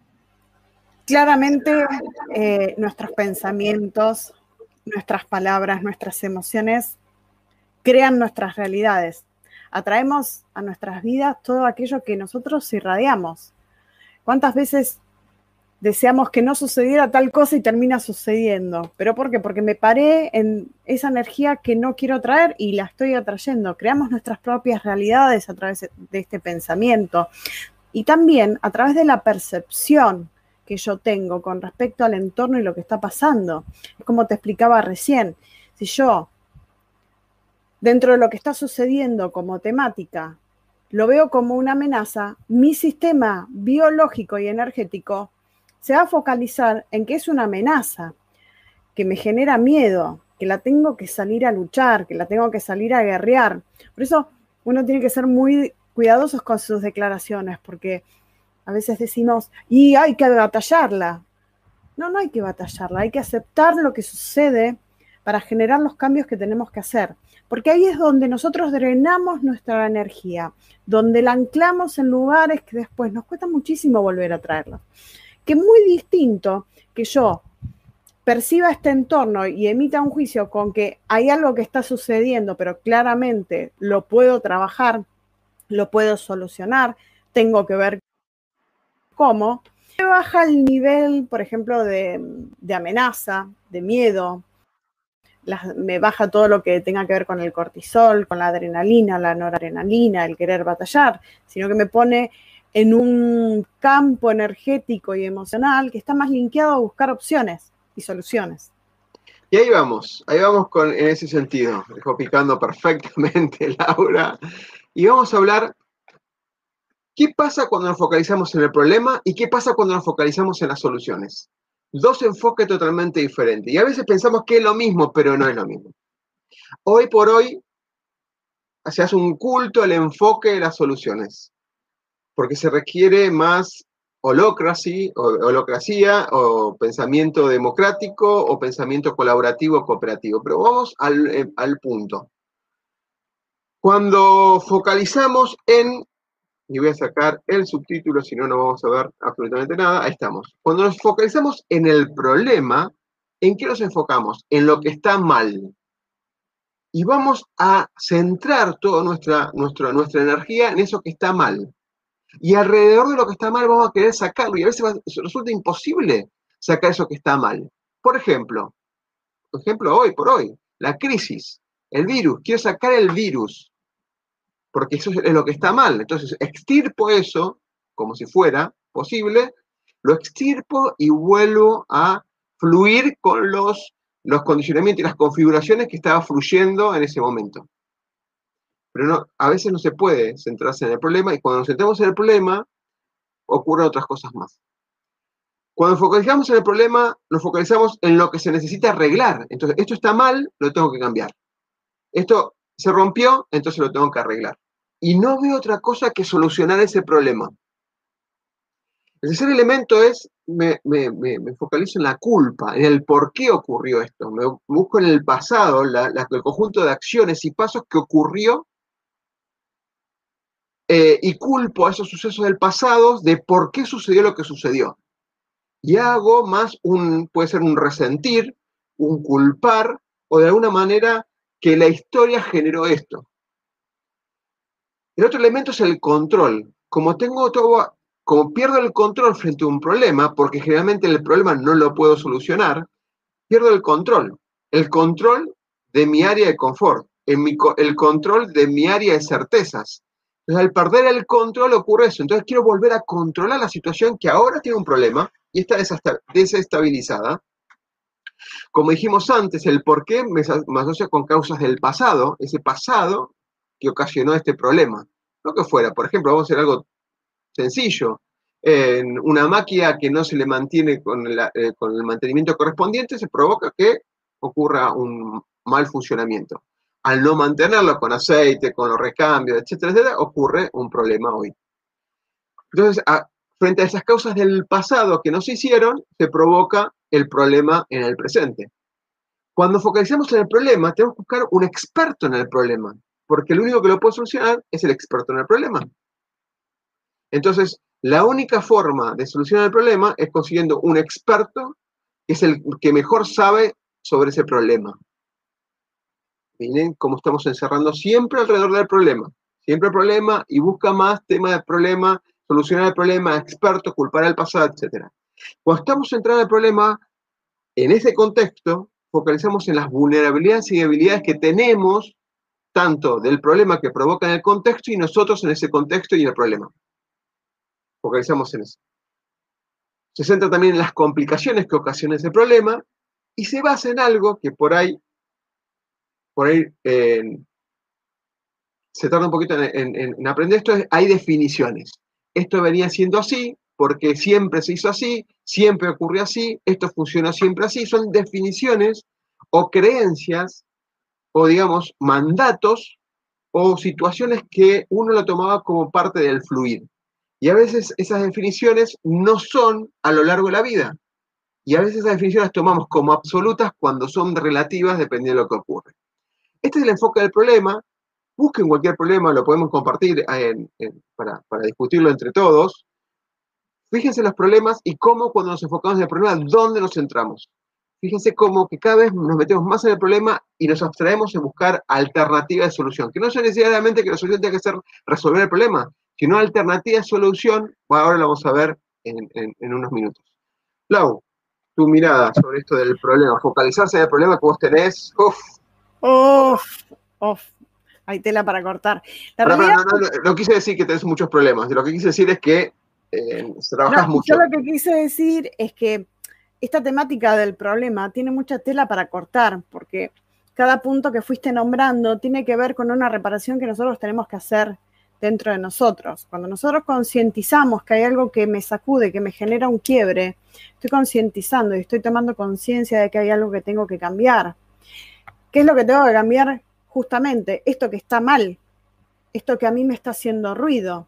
S2: Claramente, eh, nuestros pensamientos, nuestras palabras, nuestras emociones crean nuestras realidades atraemos a nuestras vidas todo aquello que nosotros irradiamos. ¿Cuántas veces deseamos que no sucediera tal cosa y termina sucediendo? ¿Pero por qué? Porque me paré en esa energía que no quiero traer y la estoy atrayendo. Creamos nuestras propias realidades a través de este pensamiento y también a través de la percepción que yo tengo con respecto al entorno y lo que está pasando. Es como te explicaba recién. Si yo dentro de lo que está sucediendo como temática, lo veo como una amenaza, mi sistema biológico y energético se va a focalizar en que es una amenaza, que me genera miedo, que la tengo que salir a luchar, que la tengo que salir a guerrear. Por eso uno tiene que ser muy cuidadosos con sus declaraciones, porque a veces decimos, y hay que batallarla. No, no hay que batallarla, hay que aceptar lo que sucede para generar los cambios que tenemos que hacer porque ahí es donde nosotros drenamos nuestra energía, donde la anclamos en lugares que después nos cuesta muchísimo volver a traerla. Que es muy distinto que yo perciba este entorno y emita un juicio con que hay algo que está sucediendo, pero claramente lo puedo trabajar, lo puedo solucionar, tengo que ver cómo. Baja el nivel, por ejemplo, de amenaza, de miedo, me baja todo lo que tenga que ver con el cortisol, con la adrenalina, la noradrenalina, el querer batallar, sino que me pone en un campo energético y emocional que está más linkeado a buscar opciones y soluciones.
S1: Y ahí vamos, ahí vamos con, en ese sentido. Dejó picando perfectamente Laura. Y vamos a hablar qué pasa cuando nos focalizamos en el problema y qué pasa cuando nos focalizamos en las soluciones. Dos enfoques totalmente diferentes. Y a veces pensamos que es lo mismo, pero no es lo mismo. Hoy por hoy se hace un culto al enfoque de las soluciones, porque se requiere más o, holocracia, o pensamiento democrático, o pensamiento colaborativo, cooperativo. Pero vamos al, eh, al punto. Cuando focalizamos en, y voy a sacar el subtítulo, si no, no vamos a ver absolutamente nada, ahí estamos. Cuando nos focalizamos en el problema, ¿en qué nos enfocamos? En lo que está mal. Y vamos a centrar toda nuestra, nuestra, nuestra energía en eso que está mal. Y alrededor de lo que está mal vamos a querer sacarlo y a veces resulta imposible sacar eso que está mal. Por ejemplo, por ejemplo, hoy por hoy, la crisis, el virus, quiero sacar el virus, porque eso es lo que está mal. Entonces, extirpo eso, como si fuera posible, lo extirpo y vuelvo a fluir con los, los condicionamientos y las configuraciones que estaba fluyendo en ese momento. Pero no, a veces no se puede centrarse en el problema y cuando nos centramos en el problema, ocurren otras cosas más. Cuando focalizamos en el problema, nos focalizamos en lo que se necesita arreglar. Entonces, esto está mal, lo tengo que cambiar. Esto se rompió, entonces lo tengo que arreglar. Y no veo otra cosa que solucionar ese problema. El tercer elemento es, me, focalizo en la culpa, en el por qué ocurrió esto. Me busco en el pasado el conjunto de acciones y pasos que ocurrió eh, y culpo a esos sucesos del pasado de por qué sucedió lo que sucedió. Y hago más un, puede ser un resentir, un culpar, o de alguna manera que la historia generó esto. El otro elemento es el control. Como tengo todo, como pierdo el control frente a un problema, porque generalmente el problema no lo puedo solucionar, pierdo el control. El control de mi área de confort, el control de mi área de certezas, entonces, al perder el control ocurre eso. Entonces, quiero volver a controlar la situación que ahora tiene un problema y está desestabilizada. Como dijimos antes, el por qué me, asocia con causas del pasado, ese pasado que ocasionó este problema. Lo que fuera, por ejemplo, vamos a hacer algo sencillo. En una máquina que no se le mantiene con, eh, con el mantenimiento correspondiente, se provoca que ocurra un mal funcionamiento al no mantenerlo con aceite, con los recambios, etcétera, etcétera, ocurre un problema hoy. Entonces, frente a esas causas del pasado que no se hicieron, se provoca el problema en el presente. Cuando focalizamos en el problema, tenemos que buscar un experto en el problema, porque el único que lo puede solucionar es el experto en el problema. Entonces, la única forma de solucionar el problema es consiguiendo un experto que es el que mejor sabe sobre ese problema. Miren cómo estamos encerrando siempre alrededor del problema. Siempre el problema y busca más tema del problema, solucionar el problema, experto, culpar al pasado, etc. Cuando estamos centrados en el problema, en ese contexto, focalizamos en las vulnerabilidades y debilidades que tenemos, tanto del problema que provoca en el contexto y nosotros en ese contexto y en el problema. Focalizamos en eso. Se centra también en las complicaciones que ocasiona ese problema y se basa en algo que por ahí por ahí se tarda un poquito en, aprender esto, hay definiciones. Esto venía siendo así porque siempre se hizo así, siempre ocurrió así, esto funciona siempre así. Son definiciones o creencias o digamos mandatos o situaciones que uno lo tomaba como parte del fluir. Y a veces esas definiciones no son a lo largo de la vida. Y a veces esas definiciones las tomamos como absolutas cuando son relativas dependiendo de lo que ocurre. Este es el enfoque del problema. Busquen cualquier problema, lo podemos compartir para, discutirlo entre todos. Fíjense los problemas y cómo cuando nos enfocamos en el problema, dónde nos centramos. Fíjense cómo que cada vez nos metemos más en el problema y nos abstraemos en buscar alternativas de solución. Que no sea necesariamente que la solución tenga que ser resolver el problema, sino alternativa de solución. ahora lo vamos a ver en, unos minutos. Lau, tu mirada sobre esto del problema, focalizarse en el problema que vos tenés. Uf,
S2: uf, hay tela para cortar.
S1: no, quise decir que tenés muchos problemas, lo que quise decir es que eh, trabajas mucho.
S2: Yo lo que quise decir es que esta temática del problema tiene mucha tela para cortar, porque cada punto que fuiste nombrando tiene que ver con una reparación que nosotros tenemos que hacer dentro de nosotros. Cuando nosotros concientizamos que hay algo que me sacude, que me genera un quiebre, estoy concientizando y estoy tomando conciencia de que hay algo que tengo que cambiar. ¿Qué es lo que tengo que cambiar? Justamente esto que está mal, esto que a mí me está haciendo ruido,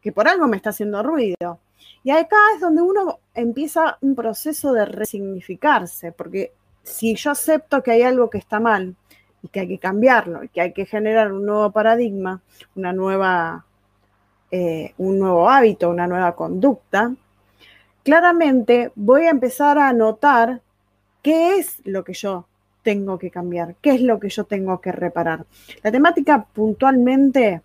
S2: que por algo me está haciendo ruido. Y acá es donde uno empieza un proceso de resignificarse, porque si yo acepto que hay algo que está mal y que hay que cambiarlo y que hay que generar un nuevo paradigma, una nueva, eh, un nuevo hábito, una nueva conducta, claramente voy a empezar a notar qué es lo que yo tengo que cambiar, qué es lo que yo tengo que reparar. La temática puntualmente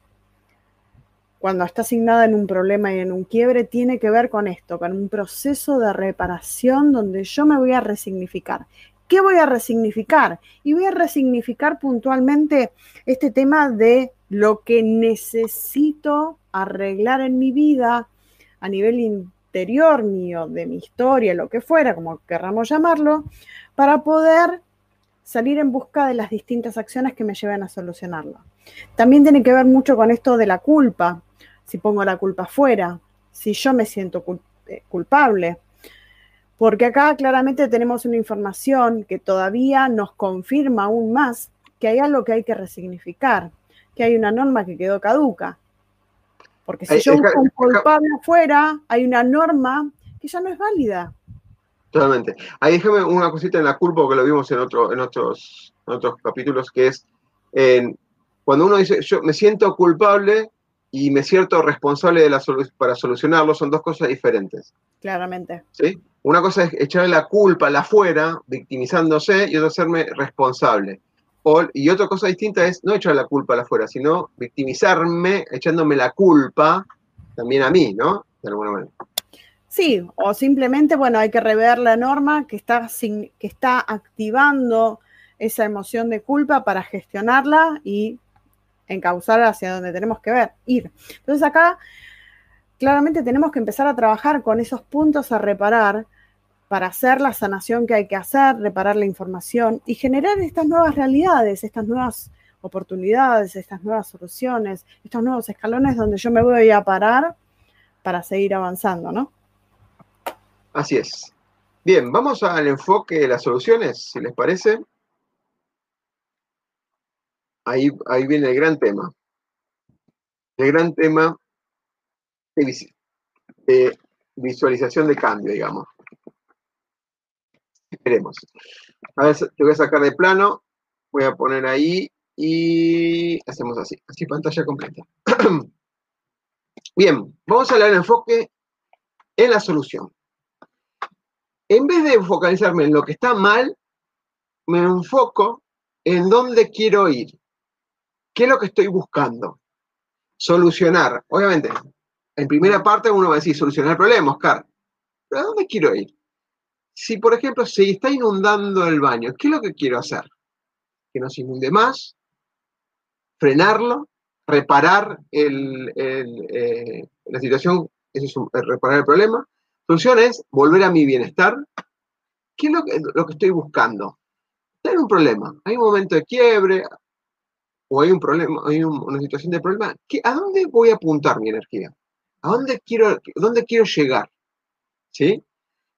S2: cuando está asignada en un problema y en un quiebre, tiene que ver con esto, con un proceso de reparación donde yo me voy a resignificar. ¿Qué voy a resignificar? Y voy a resignificar puntualmente este tema de lo que necesito arreglar en mi vida a nivel interior mío, de mi historia, lo que fuera, como querramos llamarlo, para poder salir en busca de las distintas acciones que me lleven a solucionarlo. También tiene que ver mucho con esto de la culpa, si pongo la culpa fuera, si yo me siento eh, culpable, porque acá claramente tenemos una información que todavía nos confirma aún más que hay algo que hay que resignificar, que hay una norma que quedó caduca. Porque si yo busco un culpable afuera, hay una norma que ya no es válida.
S1: Totalmente. Ahí déjame una cosita en la culpa, porque lo vimos en, otro, en, otros, otros capítulos, que es cuando uno dice, yo me siento culpable y me siento responsable de la para solucionarlo, son dos cosas diferentes.
S2: Claramente.
S1: ¿Sí? Una cosa es echarle la culpa a la afuera, victimizándose, y otra hacerme responsable. y otra cosa distinta es no echarle la culpa a la afuera, sino victimizarme echándome la culpa también a mí, ¿no? De alguna manera.
S2: Sí, o simplemente, bueno, hay que rever la norma que está, que está activando esa emoción de culpa para gestionarla y encauzar hacia donde tenemos que ver, ir. Entonces acá claramente tenemos que empezar a trabajar con esos puntos a reparar para hacer la sanación que hay que hacer, reparar la información y generar estas nuevas realidades, estas nuevas oportunidades, estas nuevas soluciones, estos nuevos escalones donde yo me voy a parar para seguir avanzando, ¿no?
S1: Así es. Bien, vamos al enfoque de las soluciones, si les parece. Ahí, ahí viene el gran tema. El gran tema de, visualización de cambio, digamos. Veremos. A ver, te voy a sacar de plano, voy a poner ahí y hacemos así, así pantalla completa. Bien, vamos a hablar enfoque en la solución. En vez de focalizarme en lo que está mal, me enfoco en dónde quiero ir. ¿Qué es lo que estoy buscando? Solucionar. Obviamente, en primera parte uno va a decir solucionar el problema, Oscar. ¿Pero a dónde quiero ir? Si, por ejemplo, se está inundando el baño, ¿qué es lo que quiero hacer? Que no se inunde más, frenarlo, reparar eh, la situación, es eh, reparar el problema. Solución es volver a mi bienestar. ¿Qué es lo que, estoy buscando? Hay un problema, hay un momento de quiebre, o hay un problema, hay una situación de problema, ¿a dónde voy a apuntar mi energía? ¿A dónde quiero, dónde quiero llegar? ¿Sí?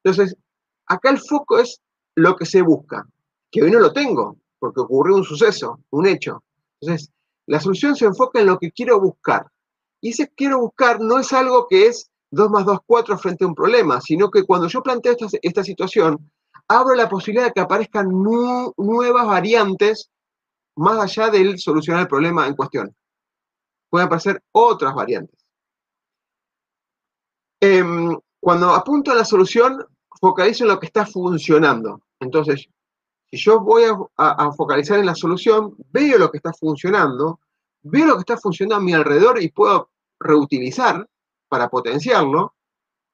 S1: Entonces, acá el foco es lo que se busca, que hoy no lo tengo, porque ocurrió un suceso, un hecho. Entonces, la solución se enfoca en lo que quiero buscar. Y ese quiero buscar no es algo que es 2 más 2, 4 frente a un problema, sino que cuando yo planteo esta, situación, abro la posibilidad de que aparezcan nuevas variantes más allá del solucionar el problema en cuestión. Pueden aparecer otras variantes. Em, cuando apunto a la solución, focalizo en lo que está funcionando. Entonces, si yo voy a, focalizar en la solución, veo lo que está funcionando, veo lo que está funcionando a mi alrededor y puedo reutilizar para potenciarlo.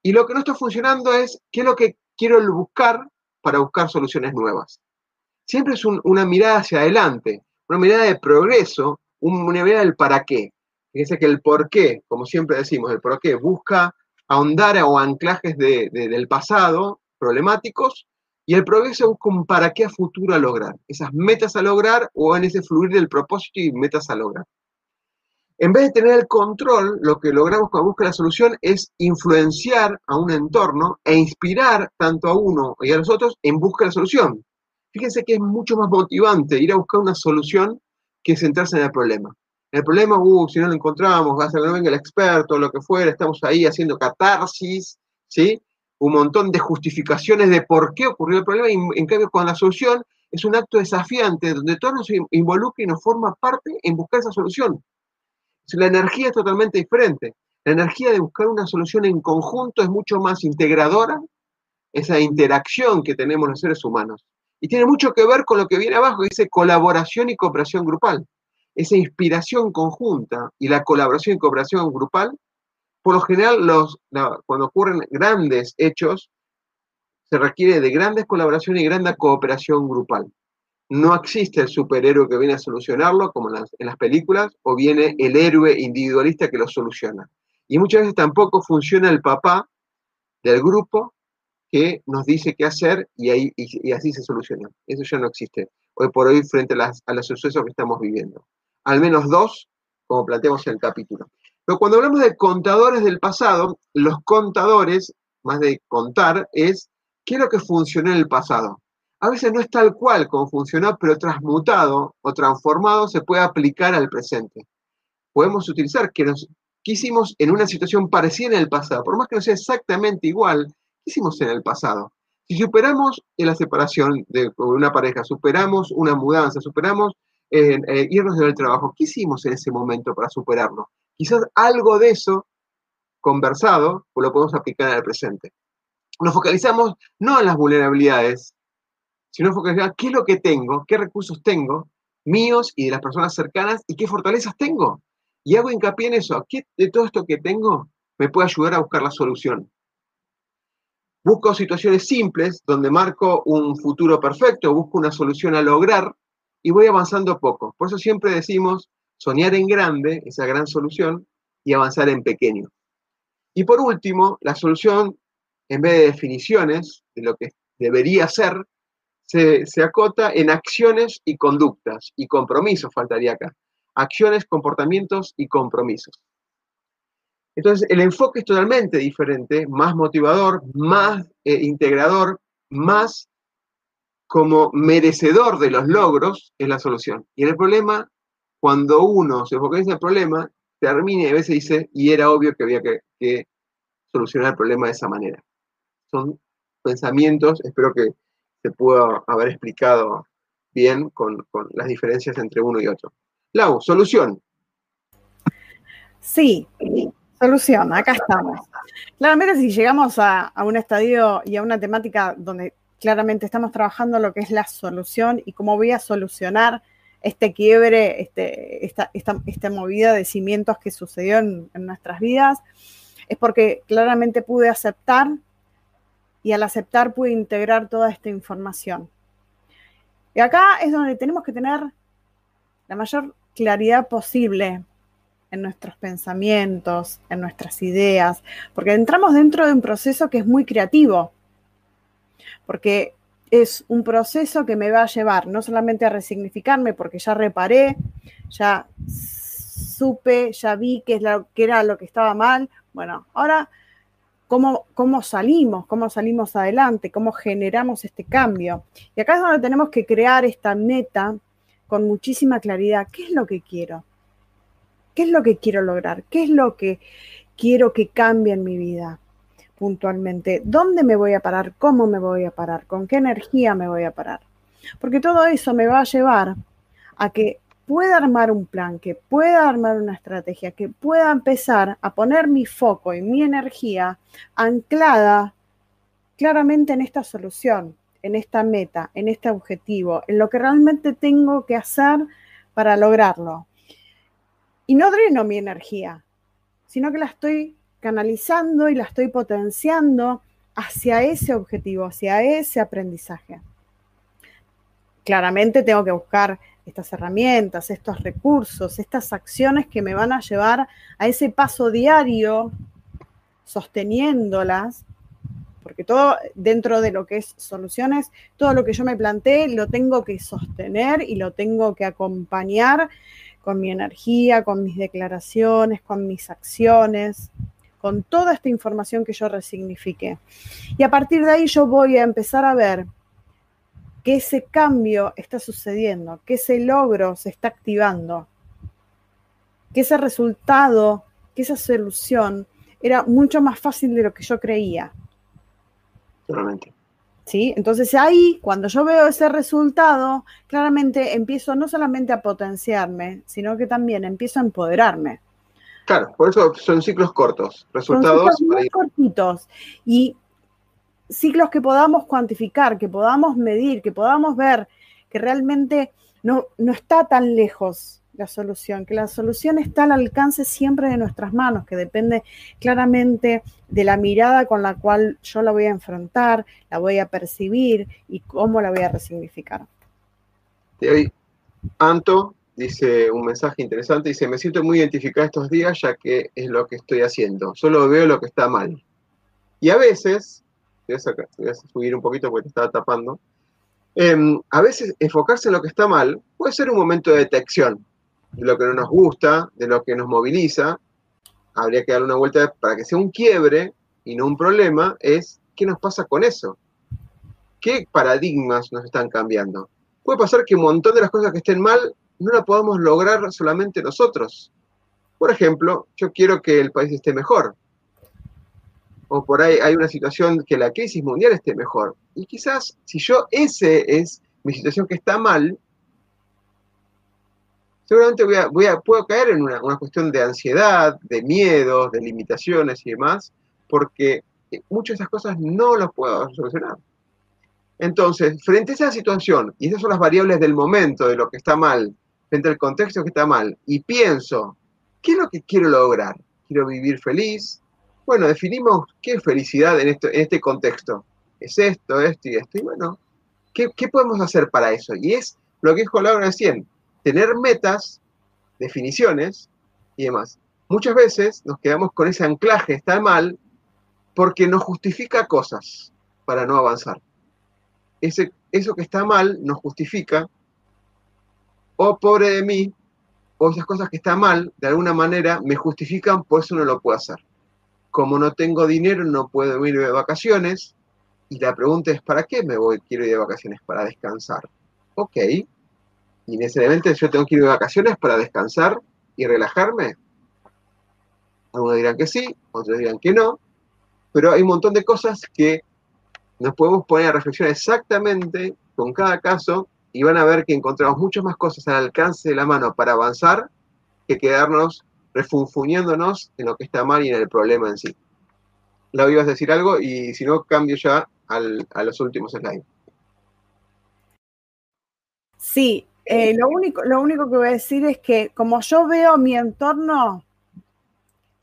S1: Y lo que no está funcionando es qué es lo que quiero buscar para buscar soluciones nuevas. Siempre es una mirada hacia adelante una mirada de progreso, una mirada del para qué. Fíjense que el por qué, como siempre decimos, el por qué busca ahondar o anclajes del pasado problemáticos y el progreso busca un para qué a futuro a lograr, esas metas a lograr o en ese fluir del propósito y metas a lograr. En vez de tener el control, lo que logramos cuando busca la solución es influenciar a un entorno e inspirar tanto a uno y a los otros en busca de la solución. Fíjense que es mucho más motivante ir a buscar una solución que centrarse en el problema. El problema, uh, si no lo encontramos, va a ser que no venga el experto, lo que fuera, estamos ahí haciendo catarsis, ¿sí? Un montón de justificaciones de por qué ocurrió el problema, y en cambio con la solución es un acto desafiante donde todos nos involucra y nos forma parte en buscar esa solución. La energía es totalmente diferente. La energía de buscar una solución en conjunto es mucho más integradora, esa interacción que tenemos los seres humanos. Y tiene mucho que ver con lo que viene abajo, dice colaboración y cooperación grupal esa inspiración conjunta y la colaboración y cooperación grupal, por lo general, los, cuando ocurren grandes hechos, se requiere de grandes colaboraciones y grande cooperación grupal. No existe el superhéroe que viene a solucionarlo, como en las, películas, o viene el héroe individualista que lo soluciona. Y muchas veces tampoco funciona el papá del grupo que nos dice qué hacer y, ahí, y, así se soluciona. Eso ya no existe hoy por hoy frente a los sucesos que estamos viviendo al menos dos, como planteamos en el capítulo. Pero cuando hablamos de contadores del pasado, los contadores, más de contar, es qué es lo que funcionó en el pasado. A veces no es tal cual como funcionó, pero transmutado o transformado se puede aplicar al presente. Podemos utilizar que nos ¿qué hicimos en una situación parecida en el pasado, por más que no sea exactamente igual, ¿qué en el pasado? Si superamos la separación de una pareja, superamos una mudanza, superamos eh, irnos del trabajo. ¿Qué hicimos en ese momento para superarlo? Quizás algo de eso conversado lo podemos aplicar el presente. Nos focalizamos no en las vulnerabilidades, sino focalizamos qué es lo que tengo, qué recursos tengo, míos y de las personas cercanas, y qué fortalezas tengo. Y hago hincapié en eso. ¿Qué de todo esto que tengo me puede ayudar a buscar la solución? Busco situaciones simples donde marco un futuro perfecto, busco una solución a lograr y voy avanzando poco. Por eso siempre decimos soñar en grande, esa gran solución, y avanzar en pequeño. Y por último, la solución, en vez de definiciones de lo que debería ser, se, acota en acciones y conductas, y compromisos faltaría acá. Acciones, comportamientos y compromisos. Entonces, el enfoque es totalmente diferente, más motivador, más eh, integrador, más como merecedor de los logros es la solución. Y en el problema, cuando uno se focaliza en el problema, termina y a veces dice, y era obvio que había que, solucionar el problema de esa manera. Son pensamientos, espero que se pueda haber explicado bien con, las diferencias entre uno y otro. Lau, solución.
S2: Sí, solución, acá estamos. Claramente si llegamos a, un estadio y a una temática donde claramente estamos trabajando lo que es la solución y cómo voy a solucionar este quiebre, este, esta, movida de cimientos que sucedió en, nuestras vidas, es porque claramente pude aceptar y al aceptar pude integrar toda esta información. Y acá es donde tenemos que tener la mayor claridad posible en nuestros pensamientos, en nuestras ideas, porque entramos dentro de un proceso que es muy creativo porque es un proceso que me va a llevar no solamente a resignificarme, porque ya reparé, ya supe, ya vi qué, era lo que estaba mal. Bueno, ahora, ¿cómo, ¿cómo salimos? ¿Cómo salimos adelante? ¿Cómo generamos este cambio? Y acá es donde tenemos que crear esta meta con muchísima claridad. ¿Qué es lo que quiero? ¿Qué es lo que quiero lograr? ¿Qué es lo que quiero que cambie en mi vida? puntualmente dónde me voy a parar, cómo me voy a parar, con qué energía me voy a parar. Porque todo eso me va a llevar a que pueda armar un plan, que pueda armar una estrategia, que pueda empezar a poner mi foco y mi energía anclada claramente en esta solución, en esta meta, en este objetivo, en lo que realmente tengo que hacer para lograrlo. Y no dreno mi energía, sino que la estoy canalizando y la estoy potenciando hacia ese objetivo, hacia ese aprendizaje. Claramente tengo que buscar estas herramientas, estos recursos, estas acciones que me van a llevar a ese paso diario, sosteniéndolas, porque todo dentro de lo que es soluciones, todo lo que yo me planteé lo tengo que sostener y lo tengo que acompañar con mi energía, con mis declaraciones, con mis acciones, con toda esta información que yo resignifique. Y a partir de ahí yo voy a empezar a ver que ese cambio está sucediendo, que ese logro se está activando, que ese resultado, que esa solución era mucho más fácil de lo que yo creía. ¿Sí? Entonces ahí, cuando yo veo ese resultado, claramente empiezo no solamente a potenciarme, sino que también empiezo a empoderarme.
S1: Claro, por eso son ciclos cortos, resultados
S2: son muy cortitos y ciclos que podamos cuantificar, que podamos medir, que podamos ver que realmente no, no está tan lejos la solución, que la solución está al alcance siempre de nuestras manos, que depende claramente de la mirada con la cual yo la voy a enfrentar, la voy a percibir y cómo la voy a resignificar.
S1: Anto dice un mensaje interesante, dice, me siento muy identificada estos días ya que es lo que estoy haciendo, solo veo lo que está mal. Y a veces, voy a, subir un poquito porque te estaba tapando, em, a veces enfocarse en lo que está mal puede ser un momento de detección, de lo que no nos gusta, de lo que nos moviliza, habría que darle una vuelta para que sea un quiebre y no un problema, es qué nos pasa con eso. ¿Qué paradigmas nos están cambiando? Puede pasar que un montón de las cosas que estén mal no las podamos lograr solamente nosotros. Por ejemplo, yo quiero que el país esté mejor. O por ahí hay una situación que la crisis mundial esté mejor. Y quizás si yo ese es mi situación que está mal, seguramente voy a, puedo caer en una, cuestión de ansiedad, de miedos, de limitaciones y demás, porque muchas de esas cosas no las puedo solucionar. Entonces, frente a esa situación, y esas son las variables del momento, de lo que está mal, frente al contexto que está mal, y pienso, ¿qué es lo que quiero lograr? ¿Quiero vivir feliz? Bueno, definimos qué es felicidad en, este contexto. Es esto, esto y esto. Y bueno, ¿qué, podemos hacer para eso? Y es lo que dijo Laura recién, tener metas, definiciones y demás. Muchas veces nos quedamos con ese anclaje, está mal, porque nos justifica cosas para no avanzar. Ese, eso que está mal nos justifica, oh, pobre de mí, o esas cosas que están mal, de alguna manera me justifican, por eso no lo puedo hacer. Como no tengo dinero, no puedo ir de vacaciones, y la pregunta es, ¿para qué me voy, quiero ir de vacaciones? Para descansar. Ok, y necesariamente yo tengo que ir de vacaciones para descansar y relajarme. Algunos dirán que sí, otros dirán que no, pero hay un montón de cosas que nos podemos poner a reflexionar exactamente con cada caso y van a ver que encontramos muchas más cosas al alcance de la mano para avanzar que quedarnos refunfuñándonos en lo que está mal y en el problema en sí. La ibas a decir algo y si no, cambio ya a los últimos slides.
S2: Sí, eh, lo, único, lo único que voy a decir es que como yo veo mi entorno,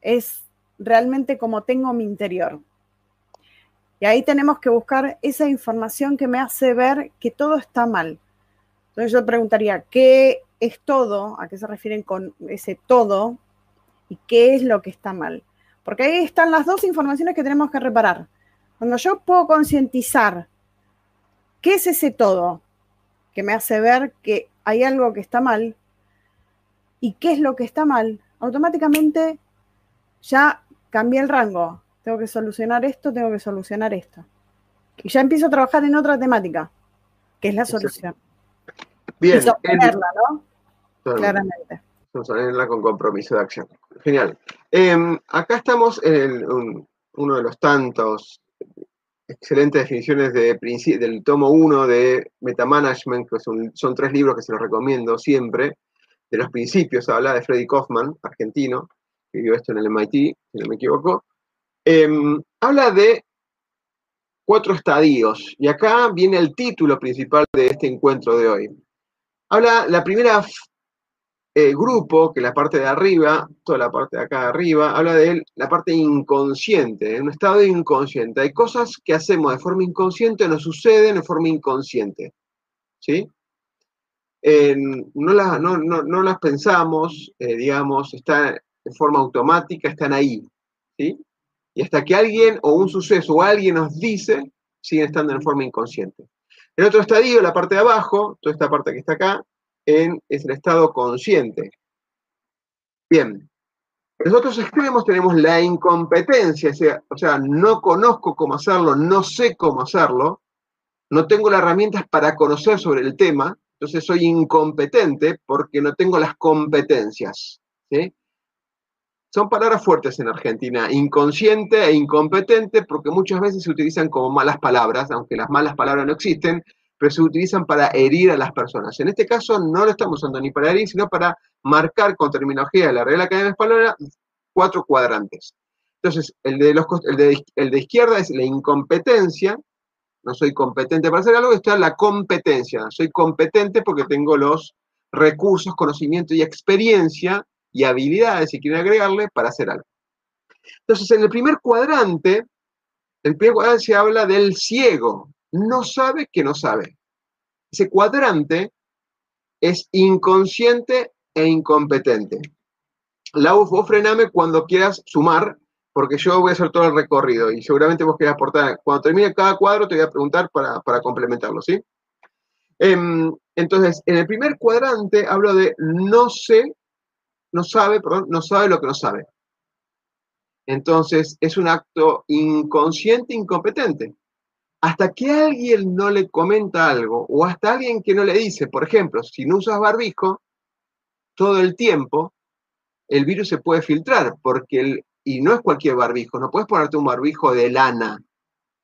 S2: es realmente como tengo mi interior. Y ahí tenemos que buscar esa información que me hace ver que todo está mal. Entonces yo preguntaría, ¿qué es todo? ¿A qué se refieren con ese todo? ¿Y qué es lo que está mal? Porque ahí están las dos informaciones que tenemos que reparar. Cuando yo puedo concientizar qué es ese todo que me hace ver que hay algo que está mal y qué es lo que está mal, automáticamente ya cambié el rango. Tengo que solucionar esto, tengo que solucionar esto. Y ya empiezo a trabajar en otra temática, que es la solución.
S1: Bien.
S2: Y ¿no? Claramente.
S1: Con compromiso de acción. Genial. Em, acá estamos en uno de los tantos excelentes definiciones de, del tomo 1 de Metamanagement, que son, son tres libros que se los recomiendo siempre. De los principios habla de Freddy Kaufman, argentino, que vivió esto en el MIT, si no me equivoco. Em, habla de cuatro estadios, y acá viene el título principal de este encuentro de hoy. Habla, la primera el grupo, que la parte de arriba, toda la parte de acá de arriba, habla de la parte inconsciente, en un estado inconsciente. Hay cosas que hacemos de forma inconsciente, nos suceden de forma inconsciente. ¿Sí? no, las, no, las pensamos, eh, digamos, están en forma automática, están ahí. ¿sí? Y hasta que alguien o un suceso o alguien nos dice, siguen estando en forma inconsciente. El otro estadio, la parte de abajo, toda esta parte que está acá, en, el estado consciente. Bien. En los otros extremos tenemos la incompetencia, o sea, no conozco cómo hacerlo, no sé cómo hacerlo, no tengo las herramientas para conocer sobre el tema, entonces soy incompetente porque no tengo las competencias. Son palabras fuertes en Argentina, inconsciente e incompetente, porque muchas veces se utilizan como malas palabras, aunque las malas palabras no existen, pero se utilizan para herir a las personas. En este caso no lo estamos usando ni para herir, sino para marcar con terminología de la Real Academia Española cuatro cuadrantes. Entonces, el de, los, el de, izquierda es la incompetencia, no soy competente para hacer algo, está la competencia. Soy competente porque tengo los recursos, conocimiento y experiencia y habilidades, si quieren agregarle, para hacer algo. Entonces, en el primer cuadrante, el primer cuadrante se habla del ciego, no sabe que no sabe. Ese cuadrante es inconsciente e incompetente. Lau, vos frename cuando quieras sumar porque yo voy a hacer todo el recorrido y seguramente vos querés aportar. Cuando termine cada cuadro te voy a preguntar para, complementarlo, ¿sí? Em, entonces, en el primer cuadrante hablo de no sé, no sabe, perdón, no sabe lo que no sabe. Entonces, es un acto inconsciente, incompetente. Hasta que alguien no le comenta algo, o hasta alguien que no le dice, por ejemplo, si no usas barbijo, todo el tiempo, el virus se puede filtrar, porque el, y no es cualquier barbijo, no puedes ponerte un barbijo de lana,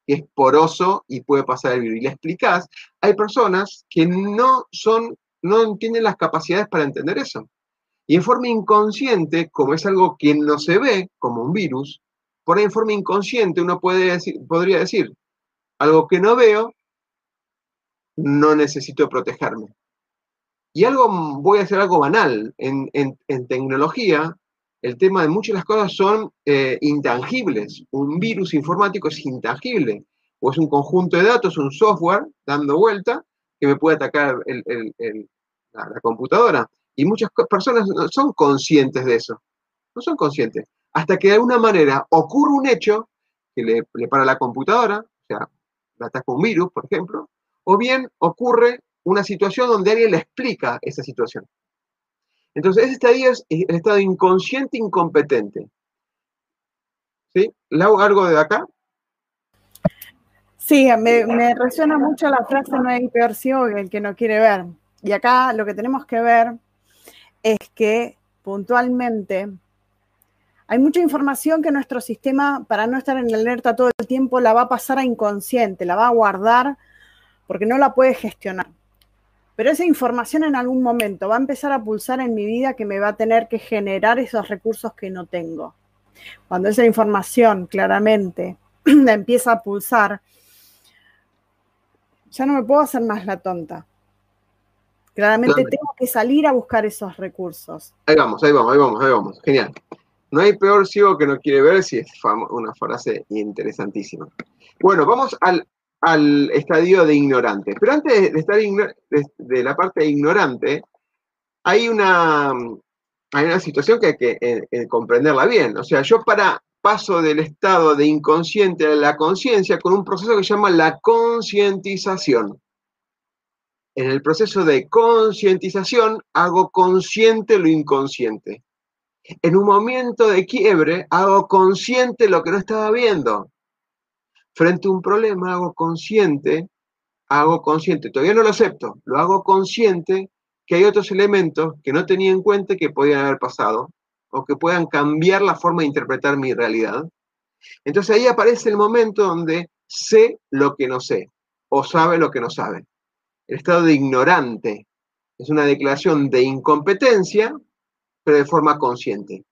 S1: que es poroso y puede pasar el virus. Y le explicás, hay personas que no son, no tienen las capacidades para entender eso. Y en forma inconsciente, como es algo que no se ve, como un virus, por ahí en forma inconsciente uno puede podría decir, algo que no veo, no necesito protegerme. Y algo, voy a hacer algo banal. En, tecnología, el tema de muchas de las cosas son eh, intangibles. Un virus informático es intangible, o es un conjunto de datos, un software dando vuelta que me puede atacar la, computadora. Y muchas personas no son conscientes de eso, no son conscientes. Hasta que de alguna manera ocurre un hecho que le, le para la computadora, o sea, ataca un virus, por ejemplo, o bien ocurre una situación donde alguien le explica esa situación. Entonces, ese estadio es el estado inconsciente incompetente. ¿Sí? ¿Le algo de acá?
S2: Sí, me, resuena mucho la frase no hay peor ciego que el que no quiere ver. Y acá lo que tenemos que ver es que puntualmente hay mucha información que nuestro sistema, para no estar en alerta todo el tiempo, la va a pasar a inconsciente, la va a guardar porque no la puede gestionar. Pero esa información en algún momento va a empezar a pulsar en mi vida que me va a tener que generar esos recursos que no tengo. Cuando esa información claramente empieza a pulsar, ya no me puedo hacer más la tonta. Claramente tengo que salir a buscar esos recursos.
S1: Ahí vamos, ahí vamos, ahí vamos, ahí vamos. Genial. No hay peor ciego que no quiere ver si es una frase interesantísima. Bueno, vamos al estadio de ignorante. Pero antes de estar de, la parte de ignorante, hay una, hay una situación que hay que eh, eh, comprenderla bien. O sea, yo para paso del estado de inconsciente a la conciencia con un proceso que se llama la concientización. En el proceso de concientización hago consciente lo inconsciente. En un momento de quiebre hago consciente lo que no estaba viendo frente a un problema hago consciente, hago consciente, todavía no lo acepto, lo hago consciente que hay otros elementos que no tenía en cuenta que podían haber pasado o que puedan cambiar la forma de interpretar mi realidad. Entonces ahí aparece el momento donde sé lo que no sé o sabe lo que no sabe. El estado de ignorante es una declaración de incompetencia, pero de forma consciente.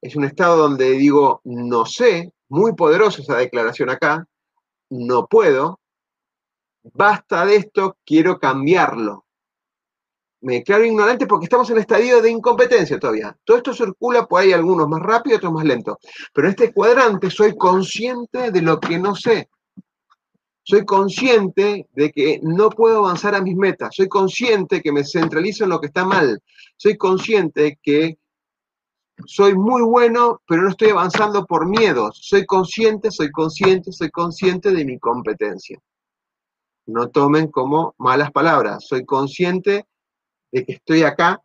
S1: Es un estado donde digo no sé, muy poderosa esa declaración acá, no puedo, basta de esto, quiero cambiarlo. Me declaro ignorante porque estamos en estadio de incompetencia todavía. Todo esto circula por ahí algunos más rápido, otros más lento. Pero en este cuadrante soy consciente de lo que no sé. Soy consciente de que no puedo avanzar a mis metas. Soy consciente que me centralizo en lo que está mal. Soy consciente que soy muy bueno, pero no estoy avanzando por miedos. Soy consciente, soy consciente, soy consciente de mi competencia. No tomen como malas palabras. Soy consciente de que estoy acá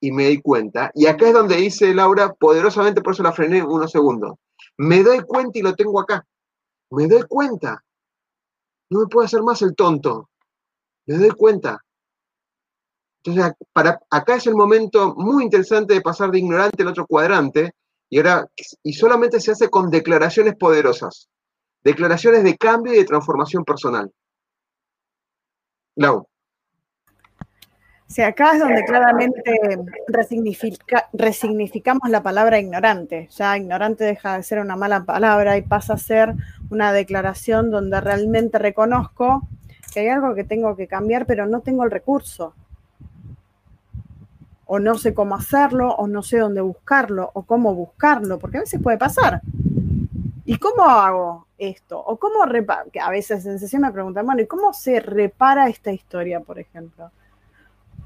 S1: y me doy cuenta. Y acá es donde dice Laura, poderosamente, por eso la frené unos segundos. Me doy cuenta y lo tengo acá. Me doy cuenta. No me puedo hacer más el tonto. Me doy cuenta. Entonces, para, acá es el momento muy interesante de pasar de ignorante al otro cuadrante, y ahora, y solamente se hace con declaraciones poderosas, declaraciones de cambio y de transformación personal. Lau.
S2: Sí, acá es donde claramente resignificamos la palabra ignorante. Ya ignorante deja de ser una mala palabra y pasa a ser una declaración donde realmente reconozco que hay algo que tengo que cambiar, pero no tengo el recurso o no sé cómo hacerlo, o no sé dónde buscarlo, o cómo buscarlo, porque a veces puede pasar. ¿Y cómo hago esto? O cómo reparo, que a veces en sesión me preguntan, bueno, ¿y cómo se repara esta historia, por ejemplo?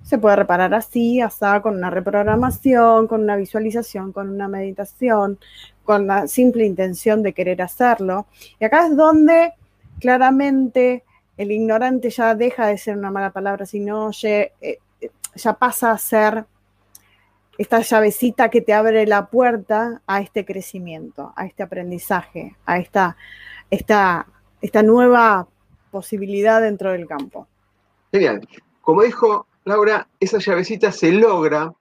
S2: Se puede reparar así, hasta con una reprogramación, con una visualización, con una meditación, con la simple intención de querer hacerlo. Y acá es donde claramente el ignorante ya deja de ser una mala palabra, sino eh, ya pasa a ser esta llavecita que te abre la puerta a este crecimiento, a este aprendizaje, a esta, esta, esta nueva posibilidad dentro del campo.
S1: Genial. Como dijo Laura, esa llavecita se logra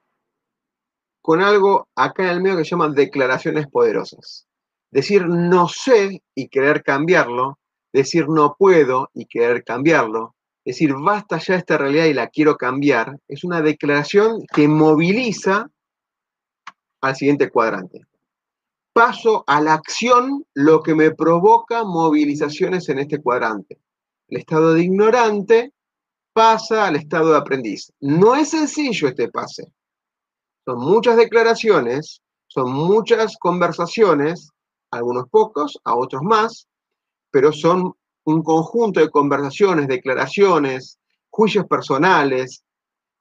S1: con algo acá en el medio que se llaman declaraciones poderosas. Decir no sé y querer cambiarlo, decir no puedo y querer cambiarlo, decir, basta ya esta realidad y la quiero cambiar, es una declaración que moviliza al siguiente cuadrante. Paso a la acción lo que me provoca movilizaciones en este cuadrante. El estado de ignorante pasa al estado de aprendiz. No es sencillo este pase. Son muchas declaraciones, son muchas conversaciones, algunos pocos, a otros más, pero son un conjunto de conversaciones, declaraciones, juicios personales,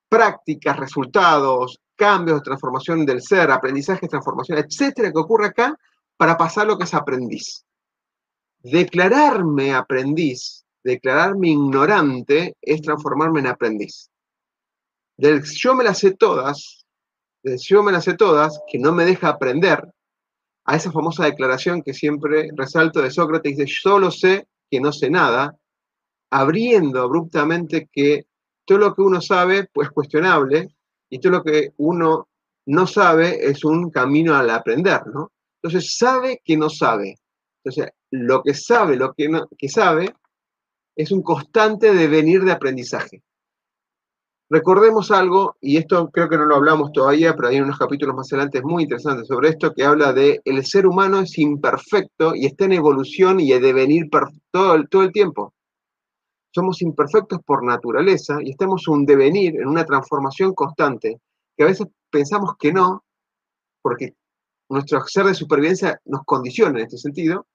S1: prácticas, resultados, cambios de transformación del ser, aprendizaje, transformación, etcétera, que ocurre acá para pasar lo que es aprendiz. Declararme aprendiz, declararme ignorante, es transformarme en aprendiz. Del yo me las sé todas, del yo me las sé todas, que no me deja aprender, a esa famosa declaración que siempre resalto de Sócrates, dice, solo sé que no sé nada, abriendo abruptamente que todo lo que uno sabe pues, es cuestionable y todo lo que uno no sabe es un camino al aprender, ¿no? Entonces sabe que no sabe. Entonces, lo que sabe, lo que, no, que sabe, es un constante devenir de aprendizaje. Recordemos algo, y esto creo que no lo hablamos todavía, pero hay unos capítulos más adelante muy interesantes sobre esto, que habla de el ser humano es imperfecto y está en evolución y en devenir todo el, todo el tiempo. Somos imperfectos por naturaleza y estamos en un devenir, en una transformación constante, que a veces pensamos que no, porque nuestro ser de supervivencia nos condiciona en este sentido,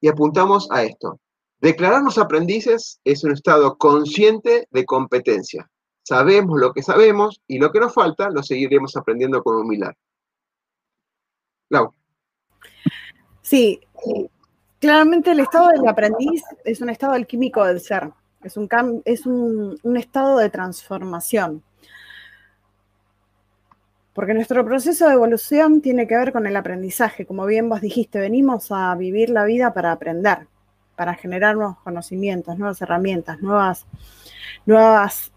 S1: y apuntamos a esto. Declararnos aprendices es un estado consciente de competencia sabemos lo que sabemos y lo que nos falta lo seguiremos aprendiendo con humildad. Lau.
S2: Sí, claramente el estado del aprendiz es un estado alquímico del ser, es un, es un, estado de transformación. Porque nuestro proceso de evolución tiene que ver con el aprendizaje. Como bien vos dijiste, venimos a vivir la vida para aprender, para generar nuevos conocimientos, nuevas herramientas, nuevas, nuevas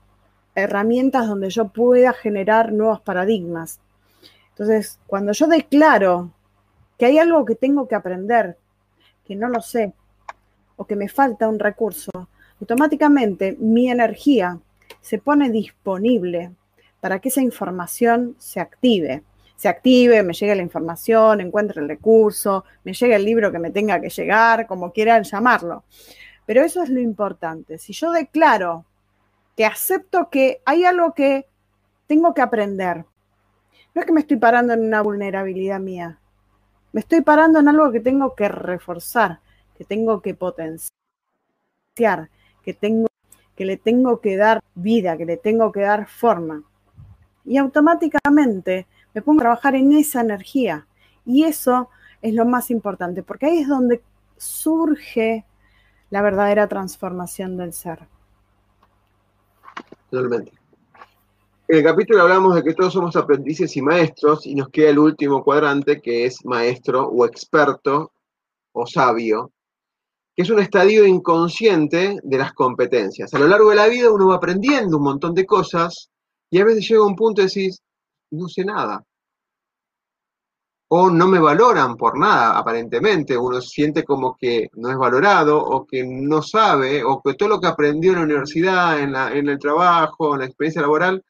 S2: herramientas donde yo pueda generar nuevos paradigmas. Entonces, cuando yo declaro que hay algo que tengo que aprender, que no lo sé, o que me falta un recurso, automáticamente mi energía se pone disponible para que esa información se active. Se active, me llegue la información, encuentre el recurso, me llegue el libro que me tenga que llegar, como quieran llamarlo. Pero eso es lo importante. Si yo declaro que acepto que hay algo que tengo que aprender. No es que me estoy parando en una vulnerabilidad mía, me estoy parando en algo que tengo que reforzar, que tengo que potenciar, que, tengo, que le tengo que dar vida, que le tengo que dar forma. Y automáticamente me pongo a trabajar en esa energía. Y eso es lo más importante, porque ahí es donde surge la verdadera transformación del ser.
S1: Totalmente. En el capítulo hablamos de que todos somos aprendices y maestros y nos queda el último cuadrante que es maestro o experto o sabio, que es un estadio inconsciente de las competencias. A lo largo de la vida uno va aprendiendo un montón de cosas y a veces llega un punto y decís, no sé nada. O no me valoran por nada, aparentemente. Uno siente como que no es valorado o que no sabe o que todo lo que aprendió en la universidad, en, en el trabajo, en la experiencia laboral,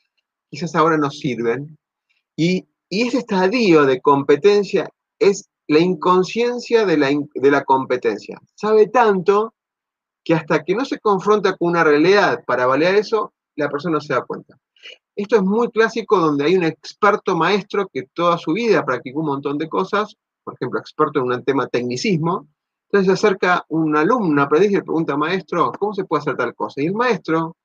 S1: quizás ahora no sirven. Y, y ese estadio de competencia es la inconsciencia de la, de la competencia. Sabe tanto que hasta que no se confronta con una realidad para valer eso, la persona no se da cuenta. Esto es muy clásico donde hay un experto maestro que toda su vida practicó un montón de cosas, por ejemplo, experto en un tema tecnicismo, entonces se acerca un alumno, aprendiz y le pregunta, maestro, ¿cómo se puede hacer tal cosa? Y el maestro,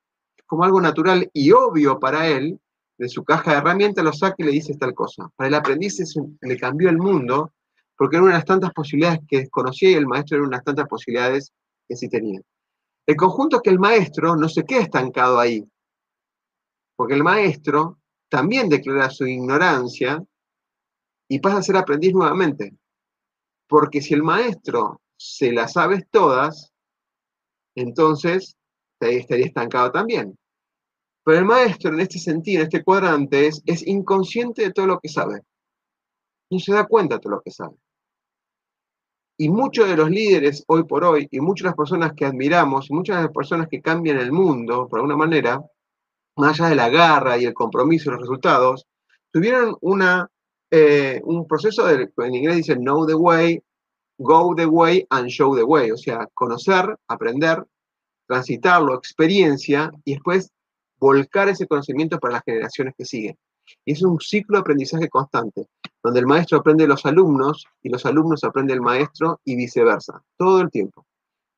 S1: como algo natural y obvio para él, de su caja de herramientas lo saca y le dice tal cosa. Para el aprendiz le cambió el mundo porque era una de las tantas posibilidades que desconocía y el maestro era una de las tantas posibilidades que sí tenía. El conjunto es que el maestro no se queda estancado ahí, porque el maestro también declara su ignorancia y pasa a ser aprendiz nuevamente. Porque si el maestro se las sabe todas, entonces estaría estancado también. Pero el maestro en este sentido, en este cuadrante, es, es inconsciente de todo lo que sabe. No se da cuenta de todo lo que sabe. Y muchos de los líderes hoy por hoy, y muchas de las personas que admiramos, y muchas de las personas que cambian el mundo, por alguna manera, más allá de la garra y el compromiso y los resultados, tuvieron una, eh, un proceso, de, en inglés dice know the way, go the way and show the way, o sea, conocer, aprender, transitarlo, experiencia, y después volcar ese conocimiento para las generaciones que siguen. Y es un ciclo de aprendizaje constante, donde el maestro aprende de los alumnos y los alumnos aprenden del maestro y viceversa, todo el tiempo.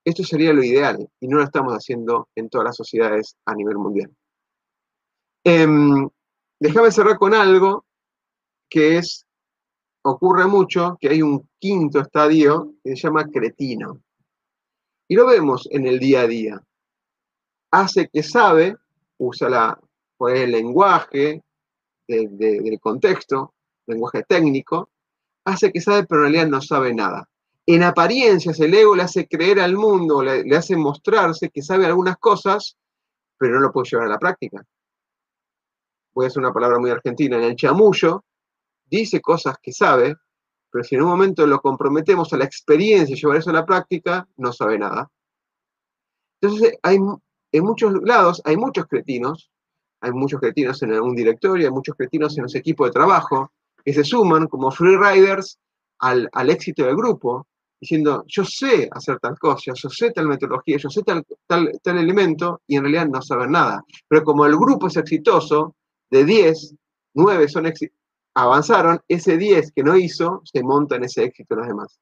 S1: Esto sería lo ideal y no lo estamos haciendo en todas las sociedades a nivel mundial. Em, déjame cerrar con algo que es, ocurre mucho, que hay un quinto estadio que se llama cretino. Y lo vemos en el día a día. Hace que sabe, usa la, pues, el lenguaje, del contexto, lenguaje técnico, hace que sabe, pero en realidad no sabe nada. En apariencias, el ego le hace creer al mundo, le hace mostrarse que sabe algunas cosas, pero no lo puede llevar a la práctica. Voy a hacer una palabra muy argentina, en el chamullo, dice cosas que sabe, pero si en un momento lo comprometemos a la experiencia y llevar eso a la práctica, no sabe nada. Entonces, hay, en muchos lados hay muchos cretinos hay muchos cretinos en un directorio, hay muchos cretinos en los equipos de trabajo, que se suman como freeriders al, al éxito del grupo, diciendo, yo sé hacer tal cosa, yo sé tal metodología, yo sé tal, tal, tal elemento, y en realidad no saben nada. Pero como el grupo es exitoso, de 10, 9 son avanzaron, ese 10 que no hizo se monta en ese éxito los demás.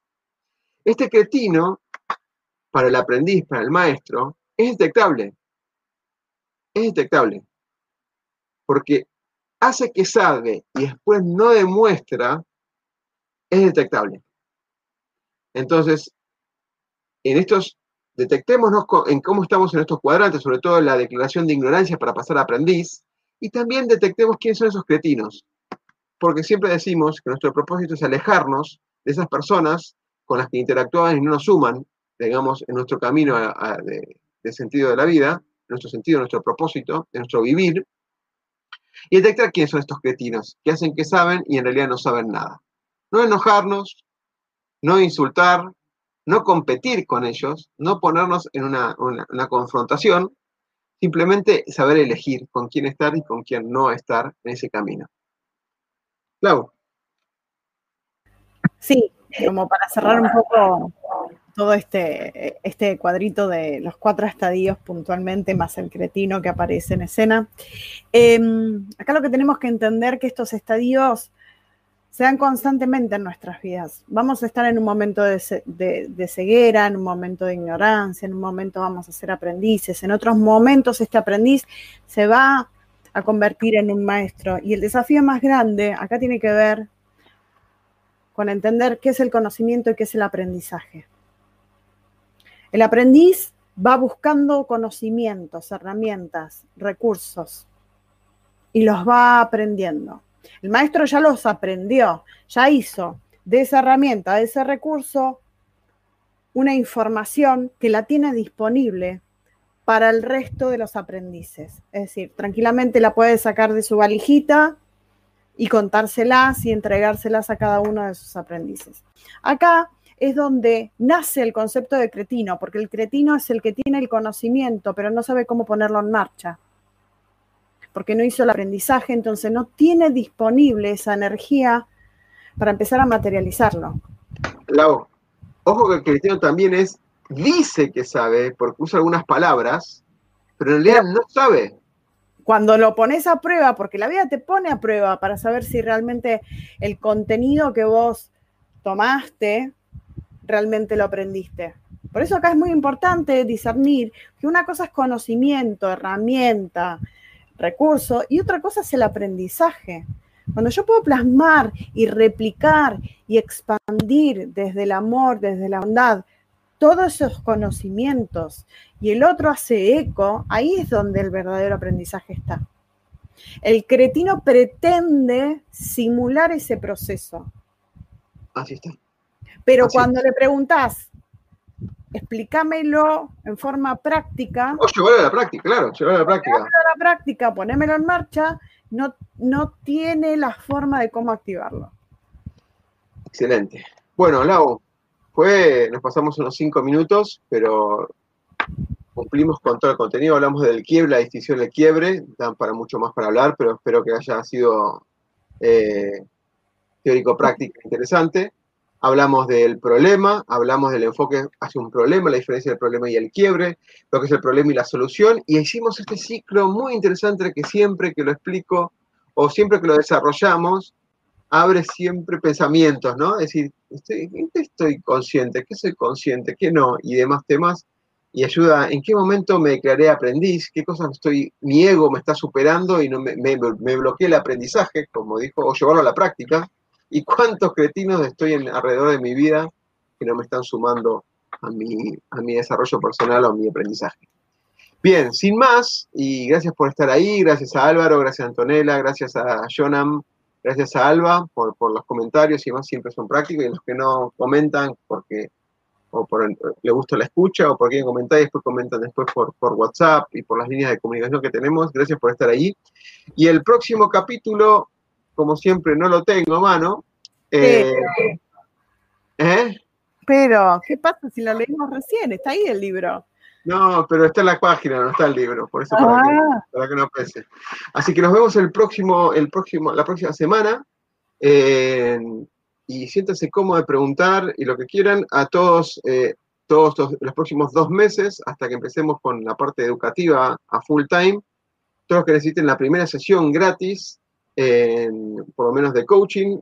S1: Este cretino, para el aprendiz, para el maestro, es detectable. Es detectable porque hace que sabe y después no demuestra, es detectable. Entonces, en estos, detectémonos en cómo estamos en estos cuadrantes, sobre todo en la declaración de ignorancia para pasar a aprendiz, y también detectemos quiénes son esos cretinos, porque siempre decimos que nuestro propósito es alejarnos de esas personas con las que interactúan y no nos suman, digamos, en nuestro camino de, sentido de la vida, nuestro sentido, nuestro propósito, de nuestro vivir, y detectar quiénes son estos cretinos, que hacen que saben y en realidad no saben nada. No enojarnos, no insultar, no competir con ellos, no ponernos en una, confrontación, simplemente saber elegir con quién estar y con quién no estar en ese camino. Clau.
S2: Sí, como para cerrar un poco todo este, este cuadrito de los cuatro estadios puntualmente, más el cretino que aparece en escena. Em, acá lo que tenemos que entender que estos estadios se dan constantemente en nuestras vidas. Vamos a estar en un momento de, ceguera, en un momento de ignorancia, en un momento vamos a ser aprendices, en otros momentos este aprendiz se va a convertir en un maestro. Y el desafío más grande acá tiene que ver con entender qué es el conocimiento y qué es el aprendizaje. El aprendiz va buscando conocimientos, herramientas, recursos y los va aprendiendo. El maestro ya los aprendió, ya hizo de esa herramienta, de ese recurso, una información que la tiene disponible para el resto de los aprendices. Es decir, tranquilamente la puede sacar de su valijita y contárselas y entregárselas a cada uno de sus aprendices. Acá es donde nace el concepto de cretino, porque el cretino es el que tiene el conocimiento, pero no sabe cómo ponerlo en marcha, porque no hizo el aprendizaje, entonces no tiene disponible esa energía para empezar a materializarlo.
S1: Lau, ojo que el cretino también es, dice que sabe, porque usa algunas palabras, pero en realidad no sabe.
S2: Cuando lo pones a prueba, porque la vida te pone a prueba para saber si realmente el contenido que vos tomaste realmente lo aprendiste. Por eso acá es muy importante discernir que una cosa es conocimiento, herramienta, recurso, y otra cosa es el aprendizaje. Cuando yo puedo plasmar y replicar y expandir desde el amor, desde la bondad, todos esos conocimientos y el otro hace eco, ahí es donde el verdadero aprendizaje está. El cretino pretende simular ese proceso.
S1: Así está.
S2: Pero cuando le preguntas, explícamelo en forma práctica.
S1: O llevarlo a la práctica, claro, llevarlo a la práctica.
S2: Llevarlo a la práctica, ponémelo en marcha, no, no tiene la forma de cómo activarlo.
S1: Excelente. Bueno, Lau, fue, nos pasamos unos cinco minutos, pero cumplimos con todo el contenido. Hablamos del quiebre, la distinción del quiebre, dan para mucho más para hablar, pero espero que haya sido eh, teórico-práctico interesante hablamos del problema, hablamos del enfoque hacia un problema, la diferencia del problema y el quiebre, lo que es el problema y la solución, y hicimos este ciclo muy interesante que siempre que lo explico o siempre que lo desarrollamos, abre siempre pensamientos, ¿no? Es decir, estoy, ¿en qué estoy consciente? ¿Qué soy consciente? ¿Qué no? Y demás temas. Y ayuda, ¿en qué momento me declaré aprendiz? ¿Qué cosas estoy, mi ego me está superando y no me, me, me bloqueé el aprendizaje, como dijo, o llevarlo a la práctica? ¿Y cuántos cretinos estoy en, alrededor de mi vida que no me están sumando a mi, a mi desarrollo personal o a mi aprendizaje? Bien, sin más, y gracias por estar ahí, gracias a Álvaro, gracias a Antonella, gracias a Jonam, gracias a Alba por, los comentarios y más siempre son prácticos y los que no comentan porque o por, le gusta la escucha o por quieren comentar y después comentan después por, por WhatsApp y por las líneas de comunicación que tenemos. Gracias por estar ahí. Y el próximo capítulo como siempre, no lo tengo a mano.
S2: Eh, ¿eh? Pero, ¿qué pasa si lo leímos recién? Está ahí el libro.
S1: No, pero está en la página, no está el libro, por eso para, que, ah. para que, no pese. Así que nos vemos el próximo, el próximo, la próxima semana. y siéntense cómodos de preguntar y lo que quieran a todos, eh, todos los, los, próximos dos meses, hasta que empecemos con la parte educativa a full time. Todos los que necesiten la primera sesión gratis por lo menos de coaching.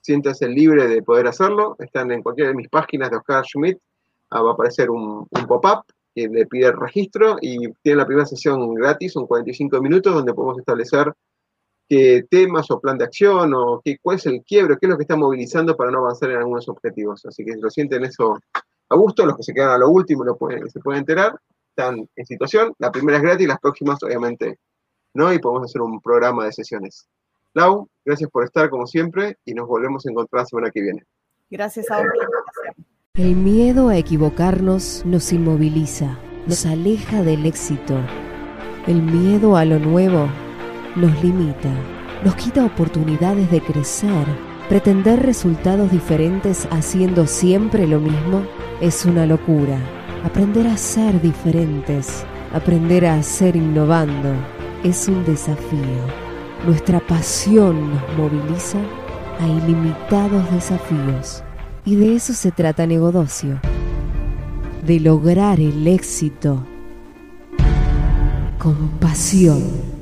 S1: siéntase libre de poder hacerlo. Están en cualquiera de mis páginas de Oscar Schmidt. Ah, va a aparecer un, pop-up que le pide el registro y tiene la primera sesión gratis, son 45 minutos, donde podemos establecer qué temas o plan de acción o qué, cuál es el quiebre, qué es lo que está movilizando para no avanzar en algunos objetivos. Así que si lo sienten eso a gusto, los que se quedan a lo último lo pueden, se pueden enterar, están en situación. La primera es gratis, las próximas obviamente ¿no? Y podemos hacer un programa de sesiones. Lau, gracias por estar como siempre y nos volvemos a encontrar la semana que viene.
S2: Gracias a vos.
S3: El miedo a equivocarnos nos inmoviliza, nos aleja del éxito. El miedo a lo nuevo nos limita, nos quita oportunidades de crecer. Pretender resultados diferentes haciendo siempre lo mismo es una locura. Aprender a ser diferentes, aprender a ser innovando es un desafío. Nuestra pasión nos moviliza a ilimitados desafíos. Y de eso se trata Negodocio. De lograr el éxito con pasión.